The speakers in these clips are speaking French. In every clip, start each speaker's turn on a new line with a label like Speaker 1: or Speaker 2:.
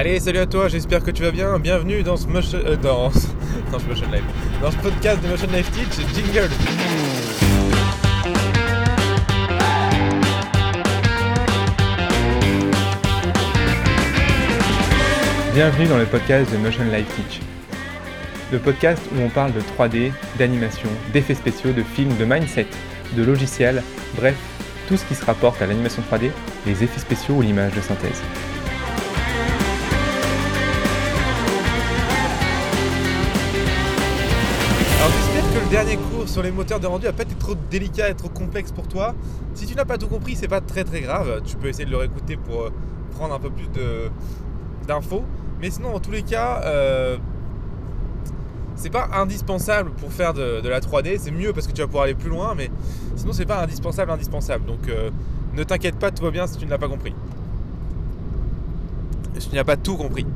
Speaker 1: Allez, salut à toi, j'espère que tu vas bien. Bienvenue dans ce motion, euh, dans, dans ce motion life, dans ce podcast de Motion Life Teach, Jingle. Bienvenue dans le podcast de Motion Life Teach. Le podcast où on parle de 3D, d'animation, d'effets spéciaux, de films, de mindset, de logiciels, bref, tout ce qui se rapporte à l'animation 3D, les effets spéciaux ou l'image de synthèse. Dernier cours sur les moteurs de rendu va pas être trop délicat et trop complexe pour toi. Si tu n'as pas tout compris, c'est pas très très grave. Tu peux essayer de le réécouter pour euh, prendre un peu plus d'infos. Mais sinon, dans tous les cas, euh, c'est pas indispensable pour faire de, la 3D. C'est mieux parce que tu vas pouvoir aller plus loin, mais sinon c'est pas indispensable, indispensable. Donc euh, ne t'inquiète pas, tout va bien si tu ne l'as pas compris. Si tu n'as pas tout compris.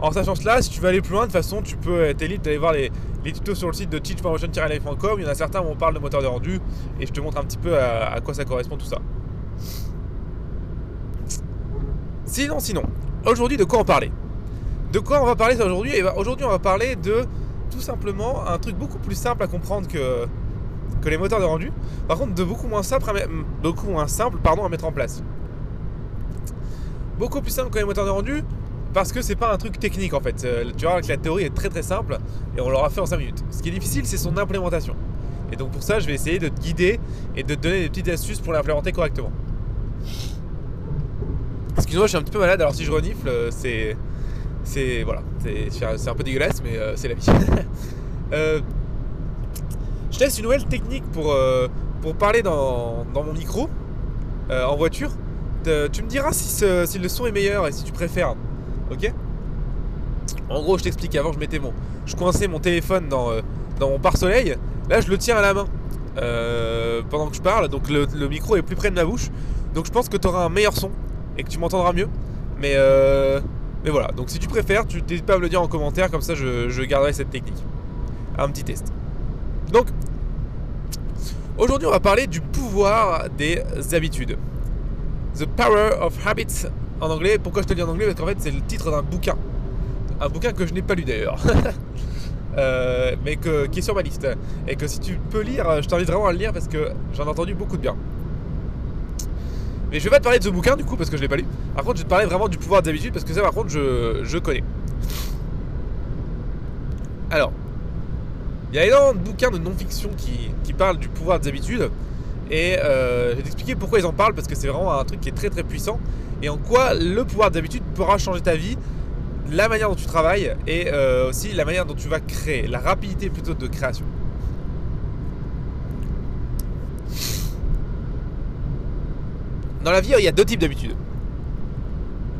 Speaker 1: En sachant cela, si tu veux aller plus loin, de toute façon, tu peux être libre d'aller voir les, tutos sur le site de teachpromotion-life.com. Il y en a certains où on parle de moteur de rendu et je te montre un petit peu à, à quoi ça correspond tout ça. Sinon, sinon, aujourd'hui, de quoi on parlait? De quoi on va parler aujourd'hui? Eh ben, Aujourd'hui, on va parler de tout simplement un truc beaucoup plus simple à comprendre que, les moteurs de rendu. Par contre, de beaucoup moins simple à, beaucoup moins simple, pardon, à mettre en place. Beaucoup plus simple que les moteurs de rendu parce que c'est pas un truc technique en fait. Euh, Tu vois que la théorie est très très simple et on l'aura fait en 5 minutes. Ce qui est difficile, c'est son implémentation. Et donc pour ça, je vais essayer de te guider et de te donner des petites astuces pour l'implémenter correctement. Excuse-moi, je suis un petit peu malade, alors si je renifle, euh, c'est. C'est. Voilà, c'est un peu dégueulasse, mais euh, c'est la vie. Je teste une nouvelle technique pour, parler dans, mon micro en voiture. Tu me diras si, si le son est meilleur et si tu préfères. Ok En gros, je t'explique. Avant, je mettais mon. Je coinçais mon téléphone dans, euh, dans mon pare-soleil. Là, je le tiens à la main euh, pendant que je parle. Donc, le, micro est plus près de ma bouche. Donc, je pense que tu auras un meilleur son et que tu m'entendras mieux. Mais, euh, mais voilà. Donc, si tu préfères, tu n'hésites pas à me le dire en commentaire. Comme ça, je, je garderai cette technique. Un petit test. Donc, aujourd'hui, on va parler du pouvoir des habitudes. The Power of Habits en anglais. Pourquoi je te le dis en anglais? Parce qu'en fait, c'est le titre d'un bouquin. Un bouquin que je n'ai pas lu d'ailleurs. Euh, mais qui est sur ma liste. Et que si tu peux lire, je t'invite vraiment à le lire parce que j'en ai entendu beaucoup de bien. Mais je vais pas te parler de ce bouquin du coup parce que je l'ai pas lu. Par contre, je vais te parler vraiment du pouvoir des habitudes parce que ça, par contre, je, je connais. Alors, il y a énormément de bouquins de non-fiction qui, qui parlent du pouvoir des habitudes. Et euh, je vais t'expliquer pourquoi ils en parlent parce que c'est vraiment un truc qui est très très puissant. Et en quoi le pouvoir des habitudes pourra changer ta vie, la manière dont tu travailles et euh, aussi la manière dont tu vas créer, la rapidité plutôt de création. Dans la vie, il y a deux types d'habitudes.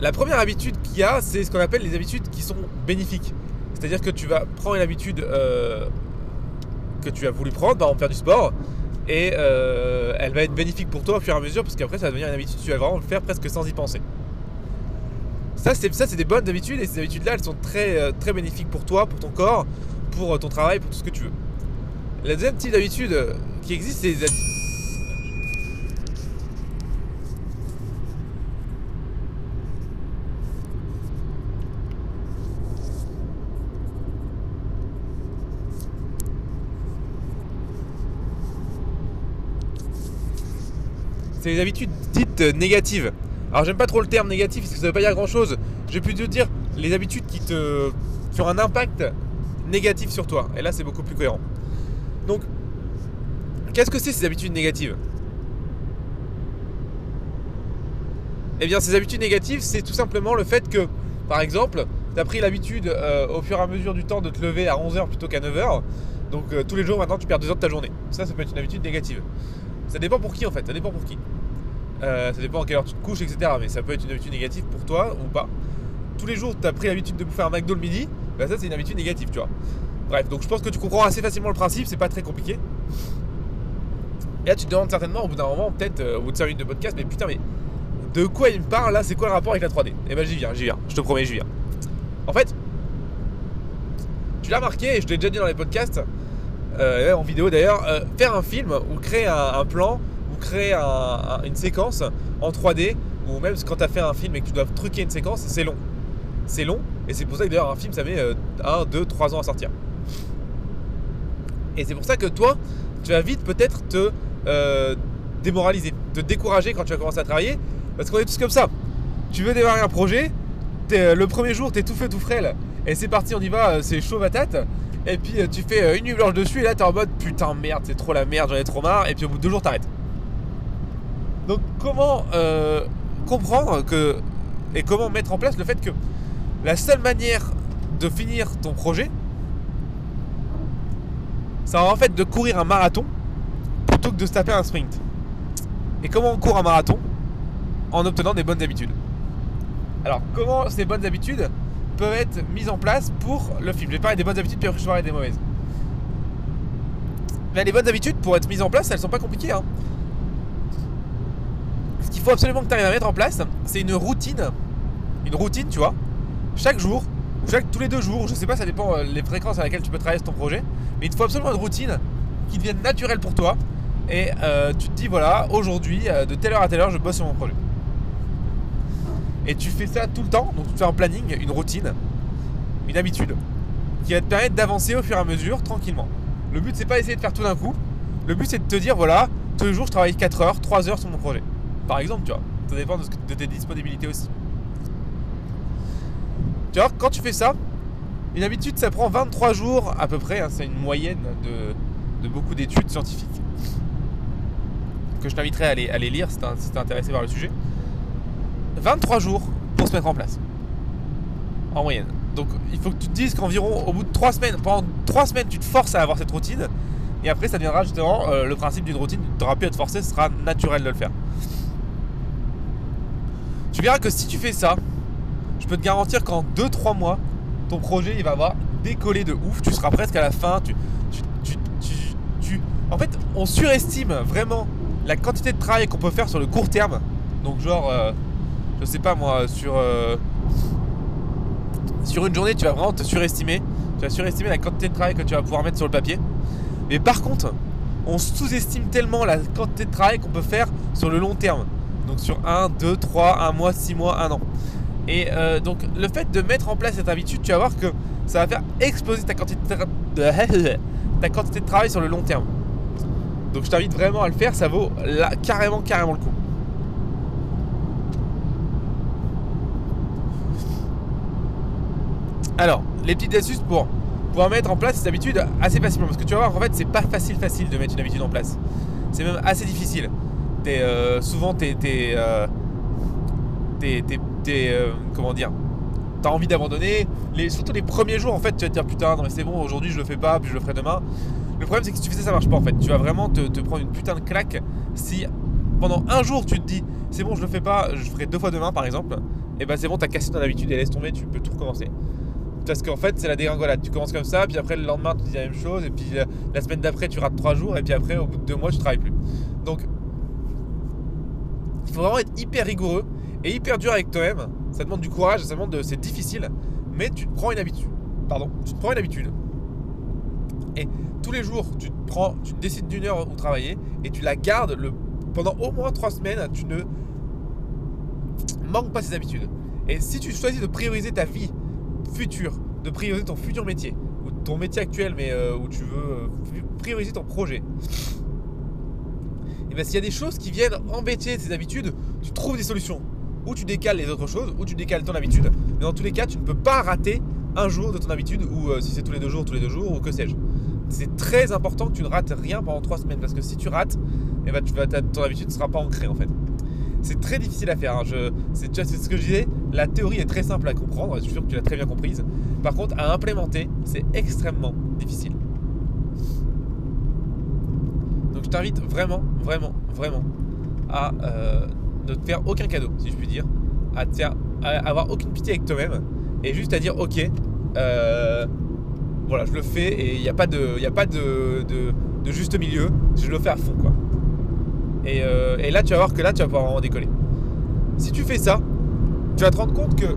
Speaker 1: La première habitude qu'il y a, c'est ce qu'on appelle les habitudes qui sont bénéfiques. C'est-à-dire que tu vas prendre une habitude euh, que tu as voulu prendre, par exemple faire du sport, et euh, elle va être bénéfique pour toi au fur et à mesure, parce qu'après ça va devenir une habitude, tu vas vraiment le faire presque sans y penser. Ça, c'est ça, c'est des bonnes habitudes, et ces habitudes-là, elles sont très, euh, très bénéfiques pour toi, pour ton corps, pour euh, ton travail, pour tout ce que tu veux. La deuxième type d'habitude qui existe, c'est hab- les habitudes dites euh, négatives. Alors j'aime pas trop le terme négatif parce que ça veut pas dire grand chose. Je vais plutôt dire les habitudes qui te qui ont un impact négatif sur toi. Et là c'est beaucoup plus cohérent. Donc qu'est-ce que c'est ces habitudes négatives? Eh bien ces habitudes négatives c'est tout simplement le fait que par exemple tu as pris l'habitude euh, au fur et à mesure du temps de te lever à 11h plutôt qu'à 9h. Donc euh, tous les jours maintenant tu perds 2 heures de ta journée. Ça ça peut être une habitude négative. Ça dépend pour qui en fait, ça dépend pour qui. Euh, ça dépend à quelle heure tu te couches, etc. Mais ça peut être une habitude négative pour toi ou pas. Tous les jours, tu as pris l'habitude de bouffer un McDo le midi, bah ça c'est une habitude négative, tu vois. Bref, donc je pense que tu comprends assez facilement le principe, c'est pas très compliqué. Et là, tu te demandes certainement au bout d'un moment, peut-être euh, au bout de 5 minutes de podcast, mais putain, mais de quoi il me parle là? C'est quoi le rapport avec la 3D Eh ben j'y viens, j'y viens, je te promets, j'y viens. En fait, tu l'as remarqué, et je l'ai déjà dit dans les podcasts, euh, en vidéo d'ailleurs, faire un film ou créer un, plan créer un- un- une séquence en 3D ou même quand tu as fait un film et que tu dois truquer une séquence, c'est long. C'est long, et c'est pour ça que d'ailleurs un film ça met 1, 2, 3 ans à sortir. Et c'est pour ça que toi, tu vas vite peut-être te euh, démoraliser, te décourager quand tu vas commencer à travailler, parce qu'on est tous comme ça. Tu veux démarrer un projet, euh, le premier jour, t'es tout fait tout frêle, et c'est parti, on y va, euh, c'est chaud patate. Et puis tu fais une nuit blanche dessus, et là t'es en mode putain merde, c'est trop la merde, j'en ai trop marre, et puis au bout de deux jours t'arrêtes. Donc comment comprendre que et comment mettre en place le fait que la seule manière de finir ton projet, ça en fait de courir un marathon plutôt que de se taper un sprint. Et comment on court un marathon En obtenant des bonnes habitudes? Alors, comment ces bonnes habitudes peuvent être mises en place pour le film? Je vais parler des bonnes habitudes, puis je vais parler des mauvaises. Mais les bonnes habitudes, pour être mises en place, elles sont pas compliquées. Hein. Ce qu'il faut absolument que tu arrives à mettre en place, c'est une routine. Une routine, tu vois. Chaque jour, ou chaque, tous les deux jours, je sais pas, ça dépend euh, les fréquences à laquelle tu peux travailler ton projet. Mais il te faut absolument une routine qui devienne naturelle pour toi et euh, tu te dis voilà, aujourd'hui, euh, de telle heure à telle heure, je bosse sur mon projet. Et tu fais ça tout le temps, donc tu fais un planning, une routine, une habitude, qui va te permettre d'avancer au fur et à mesure, tranquillement. Le but, c'est pas d'essayer de faire tout d'un coup. Le but, c'est de te dire voilà, tous les jours, je travaille 4 heures, 3 heures sur mon projet. Par exemple, tu vois. Ça dépend de, tes disponibilités aussi. Tu vois, quand tu fais ça, une habitude, ça prend 23 jours à peu près. Hein, c'est une moyenne de, beaucoup d'études scientifiques que je t'inviterai à aller, les lire si t'es intéressé par le sujet. 23 jours pour se mettre en place. En moyenne. Donc il faut que tu te dises qu'environ au bout de 3 semaines, pendant 3 semaines, tu te forces à avoir cette routine. Et après, ça deviendra justement euh, le principe d'une routine. Tu n'auras plus à te forcer, ce sera naturel de le faire. Tu verras que si tu fais ça, je peux te garantir qu'en 2-3 mois, ton projet il va avoir décollé de ouf. Tu seras presque à la fin. En fait, on surestime vraiment la quantité de travail qu'on peut faire sur le court terme, donc genre, euh, je sais pas moi, sur, euh, sur une journée, tu vas vraiment te surestimer. Tu vas surestimer la quantité de travail que tu vas pouvoir mettre sur le papier. Mais par contre, on sous-estime tellement la quantité de travail qu'on peut faire sur le long terme. Donc sur 1, 2, 3, 1 mois, 6 mois, 1 an. Et euh, donc le fait de mettre en place cette habitude, tu vas voir que ça va faire exploser ta quantité ta quantité de travail sur le long terme. Donc je t'invite vraiment à le faire, ça vaut carrément, carrément le coup. Alors, les petites astuces pour pouvoir mettre en place cette habitude assez facilement. Parce que tu vas voir, en fait, c'est pas facile, facile de mettre une habitude en place. C'est même assez difficile. Es, euh, souvent, t'es. T'es. Euh, euh, comment dire T'as envie d'abandonner. Les, surtout les premiers jours, en fait, tu vas te dire putain, non mais c'est bon, aujourd'hui je le fais pas, puis je le ferai demain. Le problème, c'est que si tu fais ça, ça marche pas en fait. Tu vas vraiment te, prendre une putain de claque si pendant un jour tu te dis c'est bon, je le fais pas, je ferai deux fois demain par exemple. Et ben c'est bon, t'as cassé ton habitude et laisse tomber, tu peux tout recommencer. Parce qu'en fait, c'est la dégringolade. Tu commences comme ça, puis après le lendemain, tu dis la même chose, et puis la, semaine d'après, tu rates trois jours, et puis après, au bout de deux mois, tu travailles plus. Donc, il faut vraiment être hyper rigoureux et hyper dur avec toi-même. Ça demande du courage, ça demande de, c'est difficile, mais tu te prends une habitude. Pardon, tu te prends une habitude. Et tous les jours, tu te prends, tu décides d'une heure où travailler et tu la gardes le, pendant au moins trois semaines. Tu ne manques pas ces habitudes. Et si tu choisis de prioriser ta vie future, de prioriser ton futur métier, ou ton métier actuel, mais euh, où tu veux euh, prioriser ton projet, et eh bien s'il y a des choses qui viennent embêter ces habitudes, tu trouves des solutions. Ou tu décales les autres choses, ou tu décales ton habitude. Mais dans tous les cas, tu ne peux pas rater un jour de ton habitude, ou euh, si c'est tous les deux jours, tous les deux jours, ou que sais-je c'est très important que tu ne rates rien pendant 3 semaines parce que si tu rates, eh ben, ton habitude ne sera pas ancrée en fait. C'est très difficile à faire. Hein. c'est, ce que je disais. La théorie est très simple à comprendre. Je suis sûr que tu l'as très bien comprise. Par contre, à implémenter, c'est extrêmement difficile. Donc, je t'invite vraiment, vraiment, vraiment à euh, ne te faire aucun cadeau, si je puis dire, à faire, avoir aucune pitié avec toi-même et juste à dire, ok, euh, voilà, je le fais et il n'y a pas, de, a pas de, juste milieu. Je le fais à fond, quoi. Euh, et, là, tu vas voir que là, tu vas pouvoir vraiment décoller. Si tu fais ça, tu vas te rendre compte que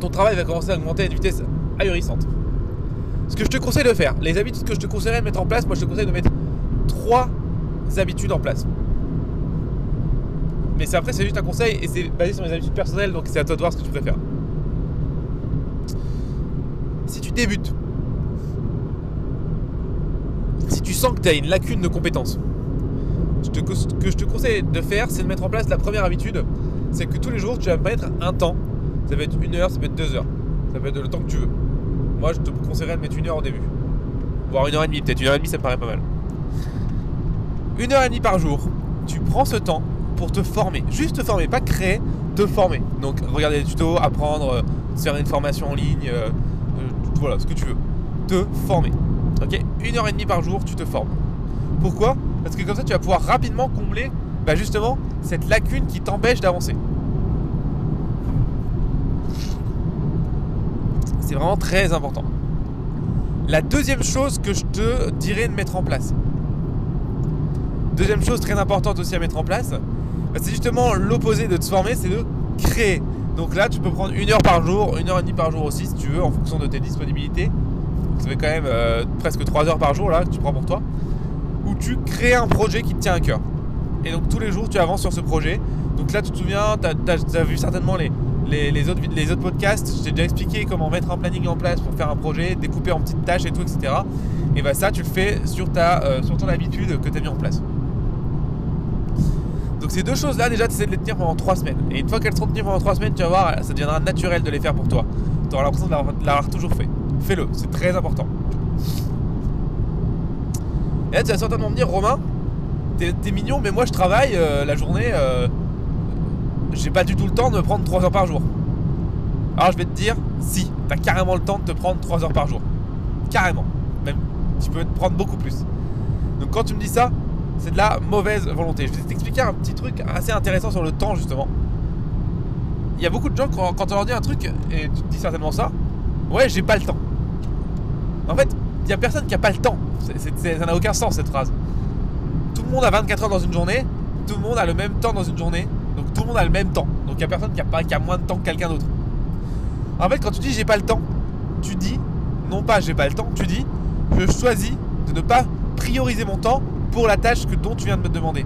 Speaker 1: ton travail va commencer à augmenter à une vitesse ahurissante. Ce que je te conseille de faire, les habitudes que je te conseillerais de mettre en place, moi je te conseille de mettre trois habitudes en place. Mais après, c'est juste un conseil et c'est basé sur mes habitudes personnelles, donc c'est à toi de voir ce que tu préfères. Si tu débutes, si tu sens que tu as une lacune de compétences, ce que je te conseille de faire, c'est de mettre en place la première habitude, c'est que tous les jours, tu vas mettre un temps. Ça peut être une heure, ça peut être deux heures, ça peut être le temps que tu veux. Moi, je te conseillerais de mettre une heure au début, voire une heure et demie, peut-être une heure et demie, ça me paraît pas mal. Une heure et demie par jour, tu prends ce temps pour te former, juste te former, pas créer, te former. Donc, regarder des tutos, apprendre, euh, faire une formation en ligne, euh, euh, voilà, ce que tu veux. Te former. Ok? Une heure et demie par jour, tu te formes. Pourquoi? Parce que comme ça, tu vas pouvoir rapidement combler bah justement cette lacune qui t'empêche d'avancer. C'est vraiment très important. La deuxième chose que je te dirais de mettre en place. Deuxième chose très importante aussi à mettre en place, bah, c'est justement l'opposé de te former, c'est de créer. Donc là, tu peux prendre une heure par jour, une heure et demie par jour aussi, si tu veux, en fonction de tes disponibilités. Ça fait quand même euh, presque trois heures par jour là que tu prends pour toi. Où tu crées un projet qui te tient à cœur. Et donc tous les jours, tu avances sur ce projet. Donc là, tu te souviens, tu as, vu certainement les, les, autres, les autres podcasts. Je t'ai déjà expliqué comment mettre un planning en place pour faire un projet, découper en petites tâches et tout, etc. Et bah ça, tu le fais sur, ta, euh, sur ton habitude que tu as mis en place. Donc ces deux choses-là, déjà, tu essaies de les tenir pendant trois semaines. Et une fois qu'elles seront tenues pendant trois semaines, tu vas voir, ça deviendra naturel de les faire pour toi. Tu auras l'impression de l'avoir toujours fait. Fais-le, c'est très important. Et là, tu vas certainement me dire, Romain, t'es mignon, mais moi je travaille euh, la journée, euh, j'ai pas du tout le temps de me prendre 3 heures par jour. Alors je vais te dire, si, t'as carrément le temps de te prendre 3 heures par jour. Carrément. Même, tu peux te prendre beaucoup plus. Donc quand tu me dis ça, c'est de la mauvaise volonté. Je vais t'expliquer un petit truc assez intéressant sur le temps, justement. Il y a beaucoup de gens, quand, on leur dit un truc, et tu te dis certainement ça, ouais, j'ai pas le temps. En fait, il y a personne qui a pas le temps. ça n'a aucun sens cette phrase. Tout le monde a 24 heures dans une journée, tout le monde a le même temps dans une journée, donc tout le monde a le même temps. Donc il n'y a personne qui a, moins de temps que quelqu'un d'autre. En fait, quand tu dis j'ai pas le temps, tu dis, non pas j'ai pas le temps, tu dis, je choisis de ne pas prioriser mon temps pour la tâche que, dont tu viens de me demander.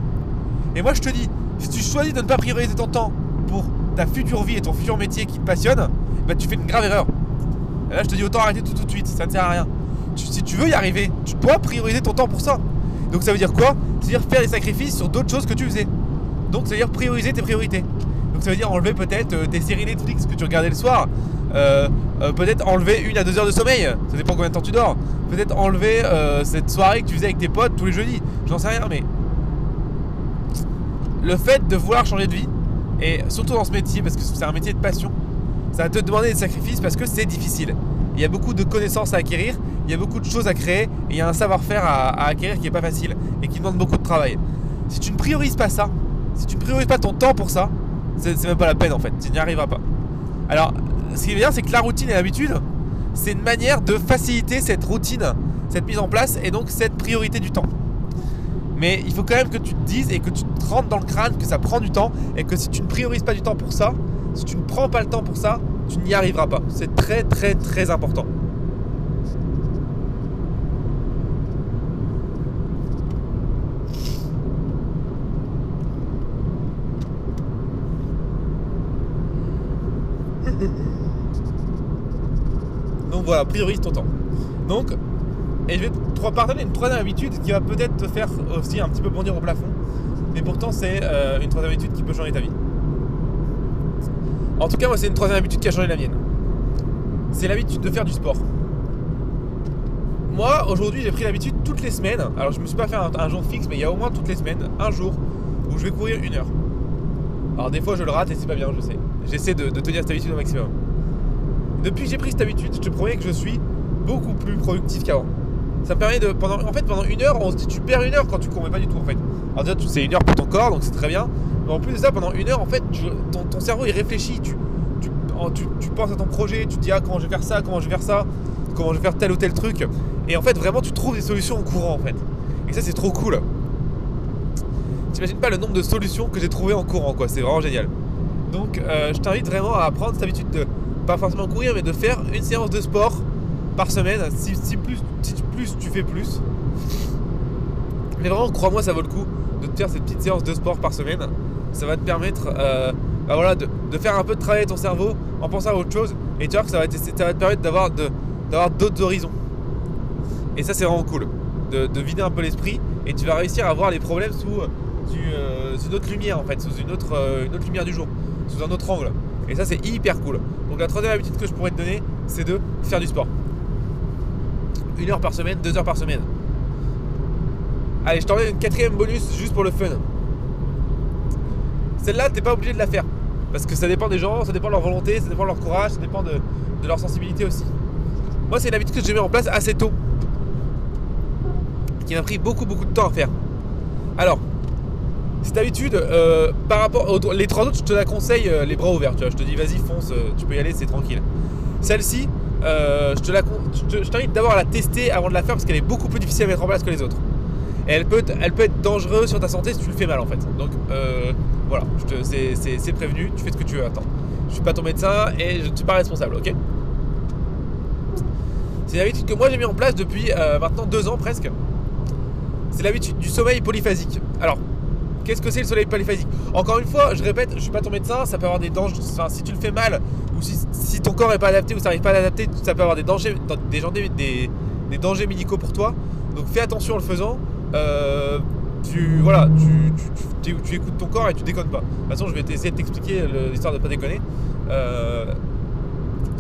Speaker 1: Et moi je te dis, si tu choisis de ne pas prioriser ton temps pour ta future vie et ton futur métier qui te passionne, bah tu fais une grave erreur. Et là je te dis autant arrêter tout, tout de suite, ça ne sert à rien. si tu veux y arriver, tu dois prioriser ton temps pour ça. Donc ça veut dire quoi? C'est-à-dire faire des sacrifices sur d'autres choses que tu faisais. Donc ça veut dire prioriser tes priorités. Donc ça veut dire enlever peut-être euh, tes séries Netflix que tu regardais le soir. Euh, euh, peut-être enlever une à deux heures de sommeil. Ça dépend combien de temps tu dors. Peut-être enlever cette soirée que tu faisais avec tes potes tous les jeudis. J'en sais rien, mais le fait de vouloir changer de vie, et surtout dans ce métier, parce que c'est un métier de passion, ça va te demander des sacrifices parce que c'est difficile. Il y a beaucoup de connaissances à acquérir, il y a beaucoup de choses à créer, et il y a un savoir-faire à, acquérir qui n'est pas facile et qui demande beaucoup de travail. Si tu ne priorises pas ça, si tu ne priorises pas ton temps pour ça, c'est même pas la peine en fait, tu n'y arriveras pas. Alors, ce qui est bien, c'est que la routine et l'habitude, c'est une manière de faciliter cette routine, cette mise en place et donc cette priorité du temps. Mais il faut quand même que tu te dises et que tu te rentres dans le crâne que ça prend du temps et que si tu ne priorises pas du temps pour ça, si tu ne prends pas le temps pour ça, tu n'y arriveras pas. C'est très très très important. Voilà, priorise ton temps. Donc, et je vais te partager une troisième habitude qui va peut-être te faire aussi un petit peu bondir au plafond. Mais pourtant, c'est euh, une troisième habitude qui peut changer ta vie. En tout cas, moi, c'est une troisième habitude qui a changé la mienne. C'est l'habitude de faire du sport. Moi, aujourd'hui, j'ai pris l'habitude toutes les semaines. Alors, je me suis pas fait un, jour fixe, mais il y a au moins toutes les semaines un jour où je vais courir une heure. Alors, des fois, je le rate et c'est pas bien, je sais. J'essaie de, tenir cette habitude au maximum. Depuis que j'ai pris cette habitude, je te promets que je suis beaucoup plus productif qu'avant. Ça me permet de. Pendant, en fait, pendant une heure, on se dit tu perds une heure quand tu cours, mais pas du tout en fait. Alors, déjà, c'est une heure pour ton corps, donc c'est très bien en plus de ça, pendant une heure, en fait, ton, cerveau il réfléchit. Tu, tu, penses à ton projet, tu te dis ah, comment je vais faire ça, comment je vais faire ça, comment je vais faire tel ou tel truc. Et en fait, vraiment, tu trouves des solutions en courant en fait. Et ça, c'est trop cool. T'imagines pas le nombre de solutions que j'ai trouvées en courant, quoi. C'est vraiment génial. Donc, euh, je t'invite vraiment à prendre cette habitude de pas forcément courir, mais de faire une séance de sport par semaine. Si, plus, si plus tu fais plus, Mais vraiment, crois-moi, ça vaut le coup de te faire cette petite séance de sport par semaine. Ça va te permettre euh, bah voilà, de, faire un peu de travailler ton cerveau en pensant à autre chose. Et tu vois que ça va te, permettre d'avoir d'autres horizons. Et ça, c'est vraiment cool. De, vider un peu l'esprit. Et tu vas réussir à voir les problèmes sous, euh, une autre lumière, en fait, sous euh, une autre lumière du jour, sous un autre angle. Et ça, c'est hyper cool. Donc, la troisième habitude que je pourrais te donner, c'est de faire du sport. Une heure par semaine, deux heures par semaine. Allez, je t'en donne une quatrième bonus juste pour le fun. Celle-là, t'es pas obligé de la faire. Parce que ça dépend des gens, ça dépend de leur volonté, ça dépend de leur courage, ça dépend de, leur sensibilité aussi. Moi, c'est une habitude que j'ai mis en place assez tôt. Qui m'a pris beaucoup, beaucoup de temps à faire. Alors, cette habitude, euh, par rapport aux les trois autres, je te la conseille euh, les bras ouverts. Tu vois, je te dis, vas-y, fonce, euh, tu peux y aller, c'est tranquille. Celle-ci, je te la, je t'invite d'abord à la tester avant de la faire parce qu'elle est beaucoup plus difficile à mettre en place que les autres. Elle peut, elle peut être dangereuse sur ta santé si tu le fais mal en fait. Donc voilà, c'est prévenu, tu fais ce que tu veux. Attends, je suis pas ton médecin et je ne suis pas responsable, ok? C'est une habitude que moi j'ai mis en place depuis maintenant deux ans presque. C'est l'habitude du sommeil polyphasique. Alors, Qu'est-ce que c'est le soleil polyphasique Encore une fois, je répète, je suis pas ton médecin, ça peut avoir des dangers. Enfin, si tu le fais mal, ou si, ton corps n'est pas adapté ou ça n'arrive pas à l'adapter, ça peut avoir des dangers, des, des, dangers médicaux pour toi. Donc fais attention en le faisant. Euh, tu, voilà, tu, écoutes ton corps et tu déconnes pas. De toute façon, je vais essayer de t'expliquer l'histoire de pas déconner. Euh,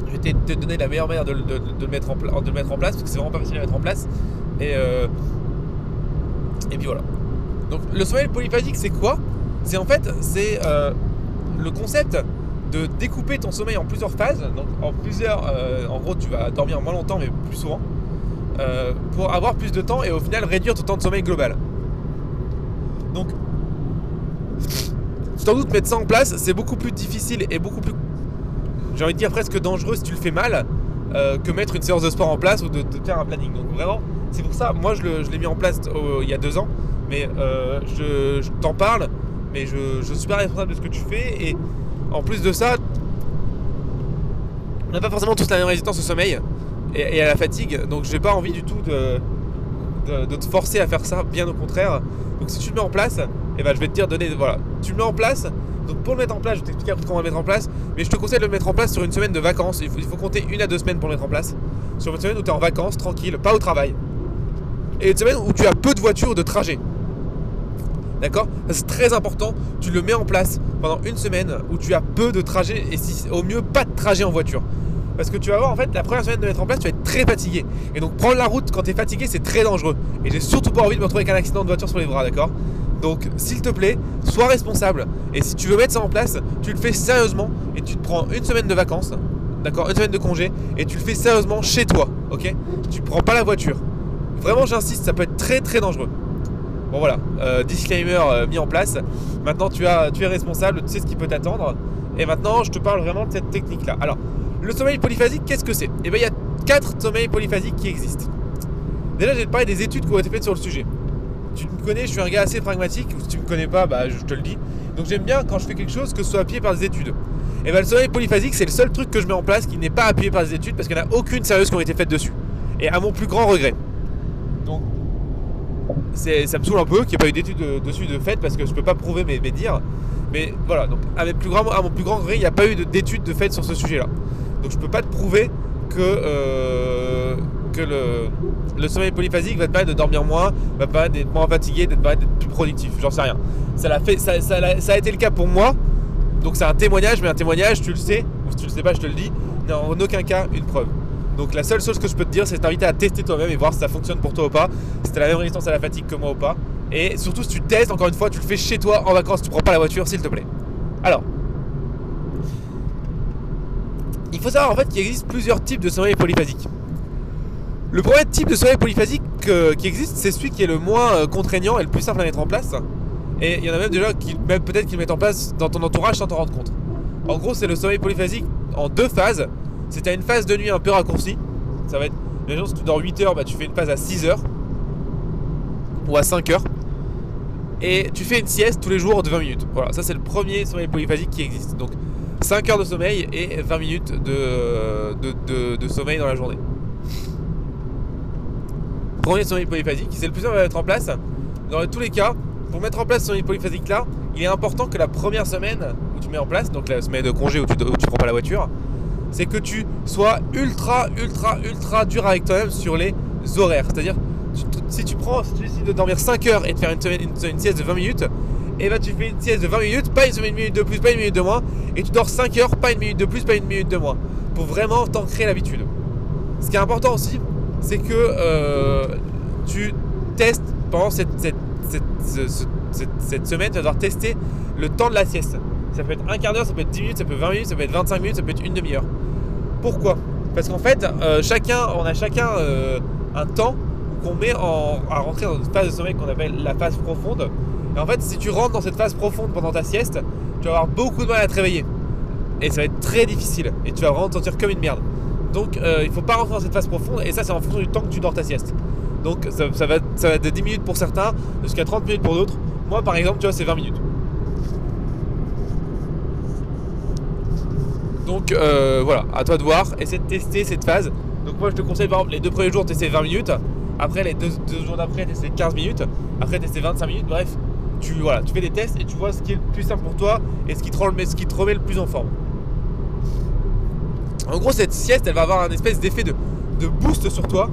Speaker 1: je vais te donner la meilleure manière de, le mettre en, de le mettre en place parce que c'est vraiment pas facile à mettre en place. Et, euh, et puis voilà. Donc le sommeil polyphasique, c'est quoi? C'est en fait, c'est euh, le concept de découper ton sommeil en plusieurs phases. Donc en plusieurs, euh, en gros, tu vas dormir moins longtemps, mais plus souvent, euh, pour avoir plus de temps et au final réduire ton temps de sommeil global. Donc, sans doute mettre ça en place, c'est beaucoup plus difficile et beaucoup plus, j'ai envie de dire presque dangereux si tu le fais mal, que mettre une séance de sport en place ou de, faire un planning. Donc vraiment, c'est pour ça, moi je l'ai mis en place il y a deux ans mais euh, je, t'en parle, mais je, je, suis pas responsable de ce que tu fais. Et en plus de ça, on n'a pas forcément tous la même résistance au sommeil et, à la fatigue, donc j'ai pas envie du tout de, de, te forcer à faire ça, bien au contraire. Donc si tu le mets en place, et eh ben, je vais te dire, donner, voilà, tu le mets en place. Donc pour le mettre en place, je vais t'expliquer après comment le mettre en place, mais je te conseille de le mettre en place sur une semaine de vacances. Il faut, il faut compter une à deux semaines pour le mettre en place. Sur une semaine où tu es en vacances, tranquille, pas au travail. Et une semaine où tu as peu de voitures ou de trajets. D'accord? C'est très important. Tu le mets en place pendant une semaine où tu as peu de trajets et si, au mieux pas de trajet en voiture. Parce que tu vas voir, en fait, la première semaine de mettre en place, tu vas être très fatigué. Et donc, prendre la route quand tu es fatigué, c'est très dangereux. Et j'ai surtout pas envie de me retrouver avec un accident de voiture sur les bras, d'accord? Donc, s'il te plaît, sois responsable. Et si tu veux mettre ça en place, tu le fais sérieusement et tu te prends une semaine de vacances, d'accord? Une semaine de congé et tu le fais sérieusement chez toi, ok? Tu prends pas la voiture. Vraiment, j'insiste, ça peut être très très dangereux. Bon voilà, euh, disclaimer euh, mis en place. Maintenant tu, as, tu es responsable, tu sais ce qui peut t'attendre. Et maintenant je te parle vraiment de cette technique là. Alors, le sommeil polyphasique, qu'est-ce que c'est? Eh bien il y a quatre sommeils polyphasiques qui existent. Déjà je vais te parler des études qui ont été faites sur le sujet. Tu me connais, je suis un gars assez pragmatique, si tu me connais pas, bah, je te le dis. Donc j'aime bien quand je fais quelque chose que ce soit appuyé par des études. Et bien le sommeil polyphasique, c'est le seul truc que je mets en place qui n'est pas appuyé par des études parce qu'il n'y en a aucune sérieuse qui ont été faites dessus. Et à mon plus grand regret ça me saoule un peu qu'il n'y ait pas eu d'études dessus de fait parce que je peux pas prouver mes, dires. Mais voilà, donc à, mon plus grand regret, il n'y a pas eu d'études de fait sur ce sujet-là. Donc je peux pas te prouver que, euh, le, sommeil polyphasique va te permettre de dormir moins, va te permettre d'être moins fatigué, d'être plus productif. J'en sais rien. Ça, a été le cas pour moi. Donc c'est un témoignage, mais un témoignage, tu le sais, ou si tu le sais pas, je te le dis, n'est en aucun cas une preuve. Donc la seule chose que je peux te dire, c'est t'inviter à tester toi-même et voir si ça fonctionne pour toi ou pas, si t'as la même résistance à la fatigue que moi ou pas. Et surtout si tu testes, encore une fois, tu le fais chez toi en vacances, tu prends pas la voiture s'il te plaît. Alors, il faut savoir en fait qu'il existe plusieurs types de sommeil polyphasique. Le premier type de sommeil polyphasique qui existe, c'est celui qui est le moins euh, contraignant et le plus simple à mettre en place. Et il y en a même déjà qui, qui le mettent en place dans ton entourage sans t'en rendre compte. En gros, c'est le sommeil polyphasique en deux phases c'était une phase de nuit un peu raccourcie. Ça va être, exemple, si tu dors 8 heures, bah, tu fais une phase à 6 heures ou à 5 heures. Et tu fais une sieste tous les jours de 20 minutes. Voilà, ça c'est le premier sommeil polyphasique qui existe. Donc 5 heures de sommeil et 20 minutes de, de, sommeil dans la journée. Premier sommeil polyphasique, c'est le plus simple à mettre en place. dans tous les cas, pour mettre en place ce sommeil polyphasique là, il est important que la première semaine où tu mets en place, donc la semaine de congé où tu, tu prends pas la voiture, c'est que tu sois ultra, ultra, ultra dur avec toi-même sur les horaires. C'est-à-dire, si tu prends, si tu décides de dormir 5 heures et de faire une, une, sieste de 20 minutes, et eh ben tu fais une sieste de 20 minutes, pas une minute de plus, pas une minute de moins, et tu dors 5 heures, pas une minute de plus, pas une minute de moins, pour vraiment t'ancrer l'habitude. Ce qui est important aussi, c'est que euh, tu testes pendant cette, cette, cette, semaine, tu vas devoir tester le temps de la sieste. Ça peut être un quart d'heure, ça peut être 10 minutes, ça peut être 20 minutes, ça peut être 25 minutes, ça peut être une demi-heure. Pourquoi? Parce qu'en fait, euh, chacun, on a chacun euh, un temps qu'on met en, à rentrer dans une phase de sommeil qu'on appelle la phase profonde. Et en fait, si tu rentres dans cette phase profonde pendant ta sieste, tu vas avoir beaucoup de mal à te réveiller. Et ça va être très difficile. Et tu vas vraiment te sentir comme une merde. Donc, euh, il ne faut pas rentrer dans cette phase profonde. Et ça, c'est en fonction du temps que tu dors ta sieste. Donc, ça, va, ça va être de 10 minutes pour certains jusqu'à 30 minutes pour d'autres. Moi, par exemple, tu vois, c'est 20 minutes. Donc euh, voilà, à toi de voir, essaie de tester cette phase. Donc moi je te conseille par exemple les deux premiers jours tester 20 minutes, après les deux, jours d'après tester 15 minutes, après tester 25 minutes, bref, tu, voilà, tu fais des tests et tu vois ce qui est le plus simple pour toi et ce qui te, remet, le plus en forme. En gros cette sieste elle va avoir un espèce d'effet de, boost sur toi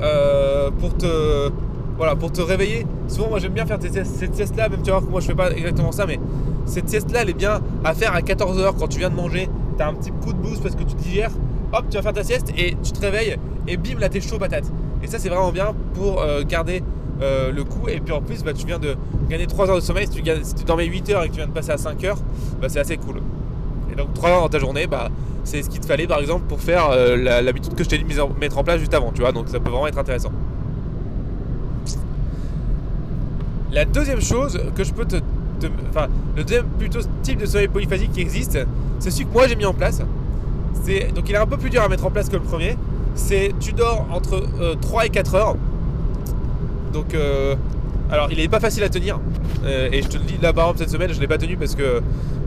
Speaker 1: euh, pour te voilà pour te réveiller. Souvent moi j'aime bien faire cette sieste là, même tu vas voir que moi je fais pas exactement ça mais cette sieste là elle est bien à faire à 14h quand tu viens de manger un petit coup de boost parce que tu digères, hop, tu vas faire ta sieste et tu te réveilles et bim, là t'es chaud patate. Et ça, c'est vraiment bien pour euh, garder euh, le coup. Et puis en plus, bah, tu viens de gagner 3 heures de sommeil. Si tu, si tu dormais 8 heures et que tu viens de passer à 5 heures, bah, c'est assez cool. Et donc 3 heures dans ta journée, bah, c'est ce qu'il te fallait par exemple pour faire euh, l'habitude que je t'ai dit de mettre en place juste avant. Tu vois, donc ça peut vraiment être intéressant. La deuxième chose que je peux te enfin, le deuxième plutôt type de sommeil polyphasique qui existe, c'est celui que moi j'ai mis en place. Donc il est un peu plus dur à mettre en place que le premier. C'est tu dors entre 3 euh, et 4 heures. Donc euh, alors il est pas facile à tenir. Euh, et je te le dis là par exemple cette semaine je l'ai pas tenu parce que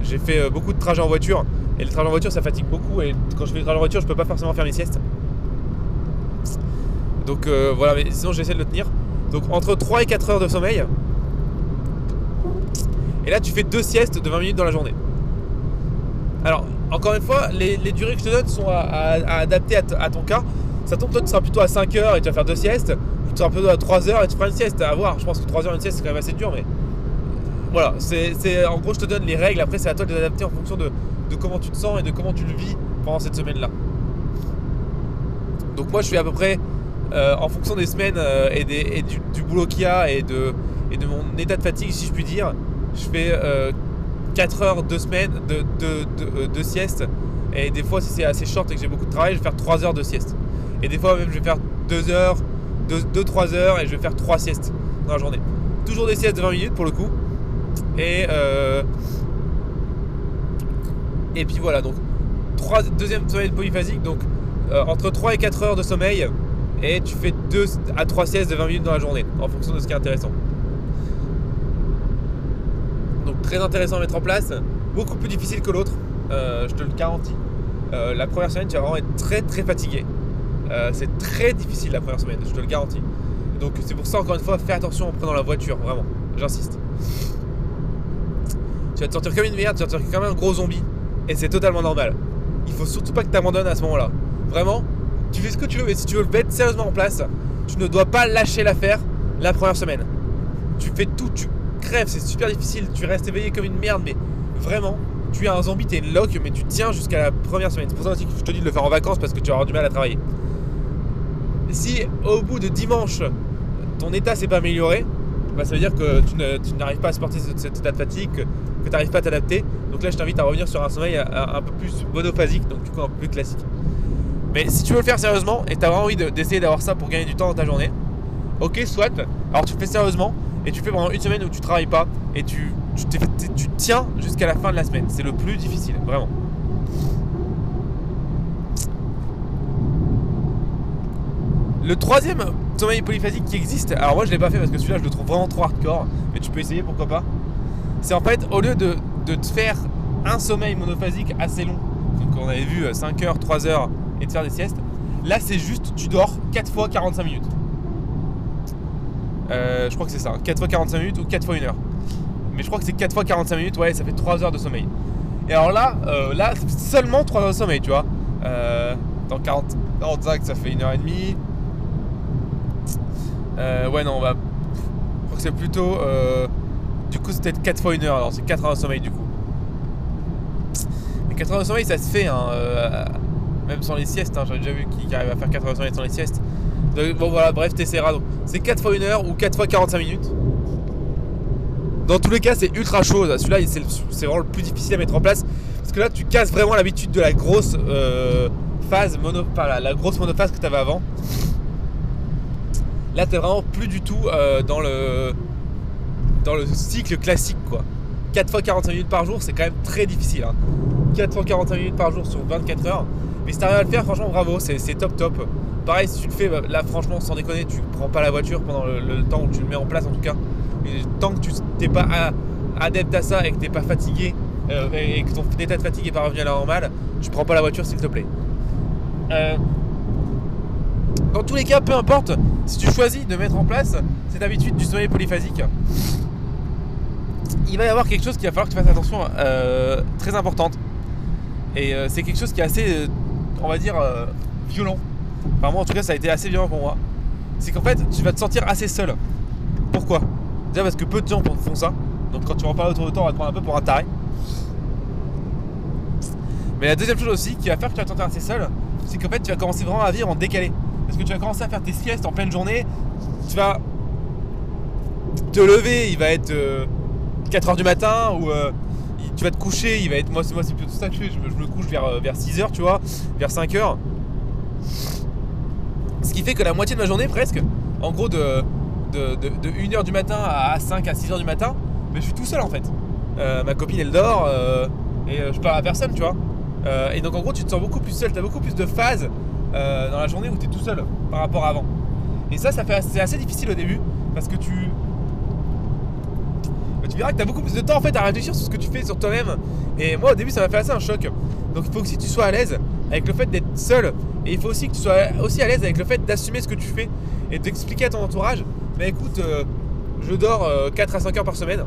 Speaker 1: j'ai fait beaucoup de trajets en voiture. Et le trajet en voiture ça fatigue beaucoup. Et quand je fais le trajet en voiture je peux pas forcément faire mes siestes. Donc voilà, mais sinon j'essaie de le tenir. Donc entre 3 et 4 heures de sommeil, et là, tu fais deux siestes de 20 minutes dans la journée. Alors, encore une fois, les, durées que je te donne sont à, adapter à, ton cas. Ça tombe, toi, tu seras plutôt à 5 heures et tu vas faire deux siestes. Ou tu seras plutôt à 3 heures et tu feras une sieste. À voir. Je pense que 3 heures, une sieste, c'est quand même assez dur, mais voilà. C'est, en gros, je te donne les règles. Après, c'est à toi de les adapter en fonction de, comment tu te sens et de comment tu le vis pendant cette semaine-là. Donc, moi, je fais à peu près euh, en fonction des semaines euh, et, du, boulot qu'il y a et de mon état de fatigue, si je puis dire je fais 4 euh, heures de semaine de, de, sieste. Et des fois, si c'est assez short et que j'ai beaucoup de travail, je vais faire 3 heures de sieste. Et des fois, même, je vais faire 2 heures, 2-3 heures et je vais faire 3 siestes dans la journée. Toujours des siestes de 20 minutes pour le coup. Et, euh, puis voilà, donc 3, deuxième sommeil polyphasique, donc euh, entre 3 et 4 heures de sommeil. Et tu fais 2 à 3 siestes de 20 minutes dans la journée, en fonction de ce qui est intéressant intéressant à mettre en place, beaucoup plus difficile que l'autre, euh, je te le garantis. Euh, la première semaine, tu vas vraiment être très très fatigué. Euh, c'est très difficile la première semaine, je te le garantis. Donc c'est pour ça, encore une fois, fais attention en prenant la voiture, vraiment, j'insiste. Tu vas te sentir comme une merde, tu vas te sentir comme un gros zombie. Et c'est totalement normal. Il faut surtout pas que tu abandonnes à ce moment-là. Vraiment, tu fais ce que tu veux, mais si tu veux le mettre sérieusement en place, tu ne dois pas lâcher l'affaire la première semaine. Tu fais tout, tu crèves, c'est super difficile, tu restes éveillé comme une merde, mais vraiment, tu es un zombie, tu es une loque, mais tu tiens jusqu'à la première semaine. C'est pour ça aussi que je te dis de le faire en vacances parce que tu vas avoir du mal à travailler. Si au bout de dimanche, ton état s'est pas amélioré, bah, ça veut dire que tu n'arrives pas à supporter cet état de fatigue, que, tu n'arrives pas à t'adapter. Donc là, je t'invite à revenir sur un sommeil un, peu plus monophasique, donc du coup un peu plus classique. Mais si tu veux le faire sérieusement et tu as vraiment envie d'essayer d'avoir ça pour gagner du temps dans ta journée, ok, soit. Alors tu fais sérieusement, et tu fais pendant une semaine où tu travailles pas et tu, tu, tiens jusqu'à la fin de la semaine. C'est le plus difficile, vraiment. Le troisième sommeil polyphasique qui existe, alors moi je l'ai pas fait parce que celui-là je le trouve vraiment trop hardcore, mais tu peux essayer pourquoi pas. C'est en fait au lieu de, te faire un sommeil monophasique assez long, donc on avait vu 5 heures, 3 heures et de faire des siestes, là c'est juste tu dors 4 fois 45 minutes. Euh, je crois que c'est ça, 4 fois 45 minutes ou 4 fois 1 heure. Mais je crois que c'est 4 fois 45 minutes, ouais, ça fait 3 heures de sommeil. Et alors là, euh, là, seulement 3 heures de sommeil, tu vois. Euh, dans 40, 45, ça fait 1h30. Euh, ouais, non, on va. Je crois que c'est plutôt. Du coup, c'est peut-être 4 fois 1 heure, alors c'est 4 heures de sommeil du coup. Mais 4 heures de sommeil, ça se fait, hein, même sans les siestes. Hein, J'avais déjà vu qui arrive à faire 4 heures de sommeil sans les siestes. Bon, voilà, bref, t'essaieras. Donc, c'est 4 fois 1 heure ou 4 fois 45 minutes. Dans tous les cas, c'est ultra chaud. Celui-là, c'est vraiment le plus difficile à mettre en place. Parce que là, tu casses vraiment l'habitude de la grosse euh, phase mono, la, grosse monophase que tu avais avant. Là, t'es vraiment plus du tout euh, dans le dans le cycle classique, quoi. 4 fois 45 minutes par jour, c'est quand même très difficile. hein. 4 fois 45 minutes par jour sur 24 heures. Mais si t'arrives à le faire, franchement, bravo, c'est top top. Pareil, si tu le fais, bah, là, franchement, sans déconner, tu prends pas la voiture pendant le, temps où tu le mets en place, en tout cas. Et tant que tu t'es pas adepte à ça et que t'es pas fatigué euh, et que ton état de fatigue est pas revenu à la normale, tu prends pas la voiture, s'il te plaît. Euh, dans tous les cas, peu importe, si tu choisis de mettre en place cette habitude du sommeil polyphasique, il va y avoir quelque chose qu'il va falloir que tu fasses attention, euh, très importante. Et c'est quelque chose qui est assez, on va dire, euh, violent. Enfin, moi en tout cas, ça a été assez violent pour moi. C'est qu'en fait, tu vas te sentir assez seul. Pourquoi? Déjà parce que peu de gens font ça. Donc quand tu vas en parler autour de toi, on va te prendre un peu pour un taré. Mais la deuxième chose aussi qui va faire que tu vas te sentir assez seul, c'est qu'en fait, tu vas commencer vraiment à vivre en décalé. Parce que tu vas commencer à faire tes siestes en pleine journée. Tu vas te lever, il va être 4h du matin ou euh, tu vas te coucher, il va être moi c'est moi c'est plutôt ça que je fais, je me, couche vers, euh, vers 6h, tu vois, vers 5h. Ce qui fait que la moitié de ma journée presque, en gros de, de, de, 1h du matin à 5 à 6h du matin, mais je suis tout seul en fait. Euh, ma copine elle dort euh, et euh, je parle à personne, tu vois. Euh, et donc en gros tu te sens beaucoup plus seul, tu as beaucoup plus de phases euh, dans la journée où tu es tout seul par rapport à avant. Et ça, ça fait c'est assez difficile au début parce que tu tu verras que tu as beaucoup plus de temps en fait à réfléchir sur ce que tu fais sur toi-même. Et moi au début ça m'a fait assez un choc. Donc il faut aussi que tu sois à l'aise avec le fait d'être seul. Et il faut aussi que tu sois aussi à l'aise avec le fait d'assumer ce que tu fais et d'expliquer à ton entourage. Mais écoute, euh, je dors euh, 4 à 5 heures par semaine.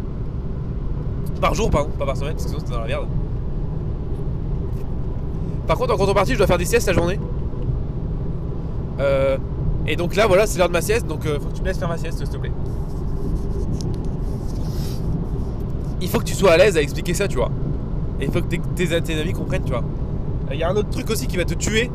Speaker 1: Par jour, pardon, pas par semaine, parce que sinon c'est dans la merde. Par contre, en contrepartie, je dois faire des siestes la journée. Euh, et donc là, voilà, c'est l'heure de ma sieste, donc euh, faut que tu me laisses faire ma sieste, s'il te plaît. Il faut que tu sois à l'aise à expliquer ça, tu vois. Et il faut que tes, amis comprennent, tu vois. Il y a un autre truc aussi qui va te tuer.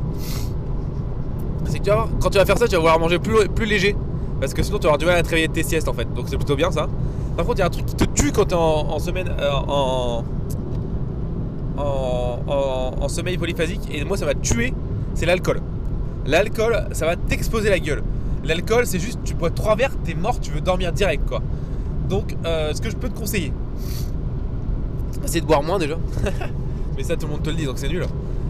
Speaker 1: C'est que tu vas voir, quand tu vas faire ça, tu vas vouloir manger plus, léger. Parce que sinon, tu vas avoir du mal à te réveiller de tes siestes en fait. Donc c'est plutôt bien ça. Par contre, il y a un truc qui te tue quand tu es en, semaine. euh, en, en, sommeil polyphasique. Et moi, ça va te tuer. C'est l'alcool. L'alcool, ça va t'exploser la gueule. L'alcool, c'est juste, tu bois trois verres, t'es mort, tu veux dormir direct quoi. Donc, euh, ce que je peux te conseiller, c'est de boire moins déjà. Mais ça, tout le monde te le dit, donc c'est nul.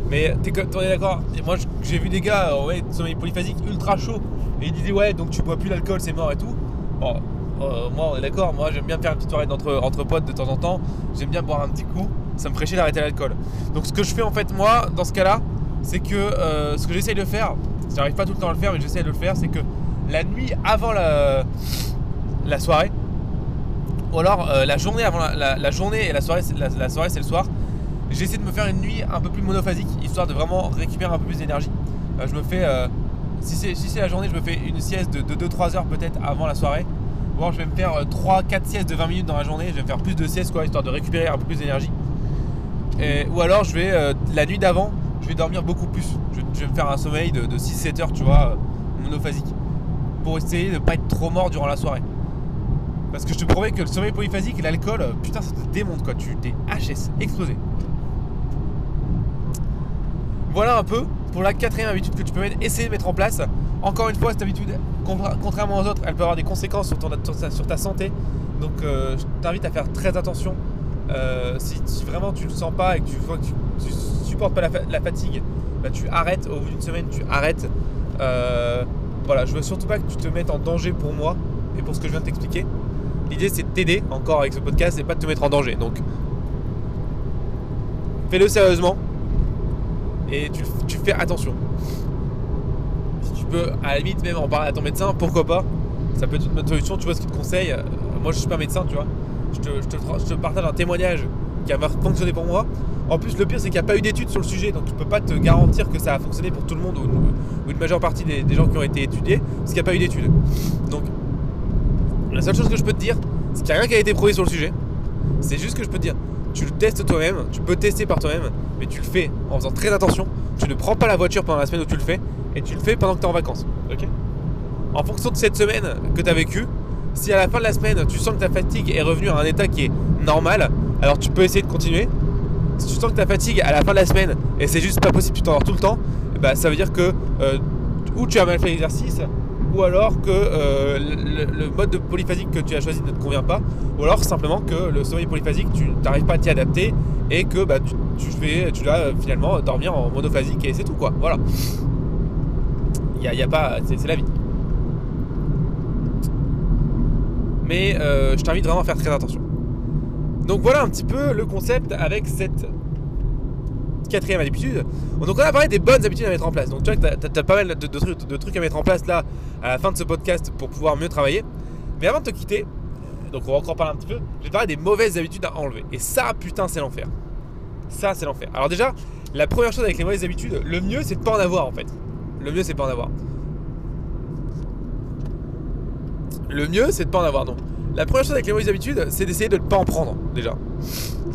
Speaker 1: Mais t'es es d'accord? Moi, j'ai vu des gars, euh, ouais, sommeil polyphasique ultra chaud, et ils disaient, ouais, donc tu bois plus l'alcool, c'est mort et tout. Bon, euh, moi, on est d'accord, moi, j'aime bien faire une petite soirée entre, entre potes de temps en temps, j'aime bien boire un petit coup, ça me ferait chier d'arrêter l'alcool. Donc, ce que je fais en fait, moi, dans ce cas-là, c'est que euh, ce que j'essaye de faire, j'arrive pas tout le temps à le faire, mais j'essaye de le faire, c'est que la nuit avant la soirée, ou alors euh, la journée avant la, journée et la soirée, la, soirée c'est le soir. J'essaie de me faire une nuit un peu plus monophasique, histoire de vraiment récupérer un peu plus d'énergie. Euh, je me fais, euh, si c'est si la journée, je me fais une sieste de, 2-3 heures peut-être avant la soirée. Ou alors je vais me faire 3-4 siestes de 20 minutes dans la journée, je vais me faire plus de siestes quoi, histoire de récupérer un peu plus d'énergie. Ou alors je vais, la nuit d'avant, je vais dormir beaucoup plus. Je, vais me faire un sommeil de, de 6-7 heures, tu vois, monophasique. Pour essayer de ne pas être trop mort durant la soirée. Parce que je te promets que le sommeil polyphasique et l'alcool, euh, putain, ça te démonte quoi. Tu t'es HS, explosé. Voilà un peu pour la quatrième habitude que tu peux essayer de mettre en place. Encore une fois, cette habitude, contra- contrairement aux autres, elle peut avoir des conséquences sur, ta- santé. Donc euh, je t'invite à faire très attention. Euh, si, vraiment tu le sens pas et que tu vois que tu, supportes pas la, fa- la fatigue, bah, tu arrêtes. Au bout d'une semaine, tu arrêtes. Voilà, je veux surtout pas que tu te mettes en danger pour moi et pour ce que je viens de t'expliquer. L'idée c'est de t'aider encore avec ce podcast et pas de te mettre en danger. Donc fais-le sérieusement et tu, tu fais attention. Si tu peux à la limite même en parler à ton médecin, pourquoi pas? ça peut être une bonne solution. Tu vois ce qu'il te conseille? Moi, je suis pas médecin, tu vois. Je te, partage un témoignage qui a fonctionné pour moi. En plus, le pire, c'est qu'il n'y a pas eu d'études sur le sujet, donc je peux pas te garantir que ça a fonctionné pour tout le monde ou une, majeure partie des, gens qui ont été étudiés, parce qu'il n'y a pas eu d'études. Donc, la seule chose que je peux te dire, c'est qu'il n'y a rien qui a été prouvé sur le sujet. C'est juste que je peux te dire, tu le testes toi-même, tu peux tester par toi-même, mais tu le fais en faisant très attention. Tu ne prends pas la voiture pendant la semaine où tu le fais, et tu le fais pendant que tu es en vacances. Ok En fonction de cette semaine que tu as vécue, si à la fin de la semaine, tu sens que ta fatigue est revenue à un état qui est normal, alors tu peux essayer de continuer. Si tu sens que ta fatigue à la fin de la semaine et c'est juste pas possible, tu t'endors tout le temps, bah, ça veut dire que euh, ou tu as mal fait l'exercice, ou alors que euh, le, mode de polyphasique que tu as choisi ne te convient pas, ou alors simplement que le sommeil polyphasique, tu n'arrives pas à t'y adapter et que bah, tu, fais, tu dois euh, finalement dormir en monophasique et c'est tout quoi. Voilà. Il y a, pas, c'est la vie. Mais je t'invite vraiment à faire très attention. Donc voilà un petit peu le concept avec cette quatrième habitude. Donc on a parlé des bonnes habitudes à mettre en place. Donc tu vois que tu as, pas mal de, trucs, à mettre en place là à la fin de ce podcast pour pouvoir mieux travailler. Mais avant de te quitter, donc on va encore parler un petit peu, je vais te parler des mauvaises habitudes à enlever. Et ça, putain, c'est l'enfer. Ça, c'est l'enfer. Alors déjà, la première chose avec les mauvaises habitudes, le mieux c'est de pas en avoir en fait. Le mieux c'est de pas en avoir. Le mieux c'est de pas en avoir. Donc la première chose avec les mauvaises habitudes, c'est d'essayer de ne pas en prendre déjà.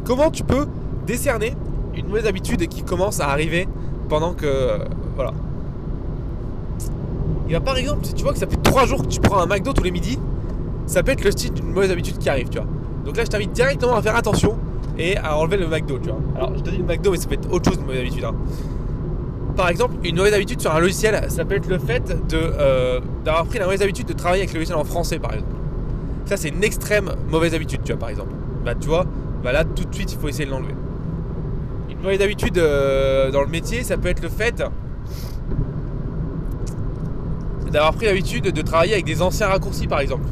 Speaker 1: Comment tu peux décerner une mauvaise habitude qui commence à arriver pendant que. Euh, voilà. Par exemple, si tu vois que ça fait 3 jours que tu prends un McDo tous les midis, ça peut être le style d'une mauvaise habitude qui arrive, tu vois. Donc là, je t'invite directement à faire attention et à enlever le McDo, tu vois. Alors, je te dis le McDo, mais ça peut être autre chose d'une mauvaise habitude. Hein. Par exemple, une mauvaise habitude sur un logiciel, ça peut être le fait de, euh, d'avoir pris la mauvaise habitude de travailler avec le logiciel en français, par exemple. Ça, c'est une extrême mauvaise habitude, tu vois, par exemple. Bah, tu vois, bah là, tout de suite, il faut essayer de l'enlever. Une mauvaise habitude euh, dans le métier, ça peut être le fait d'avoir pris l'habitude de travailler avec des anciens raccourcis, par exemple.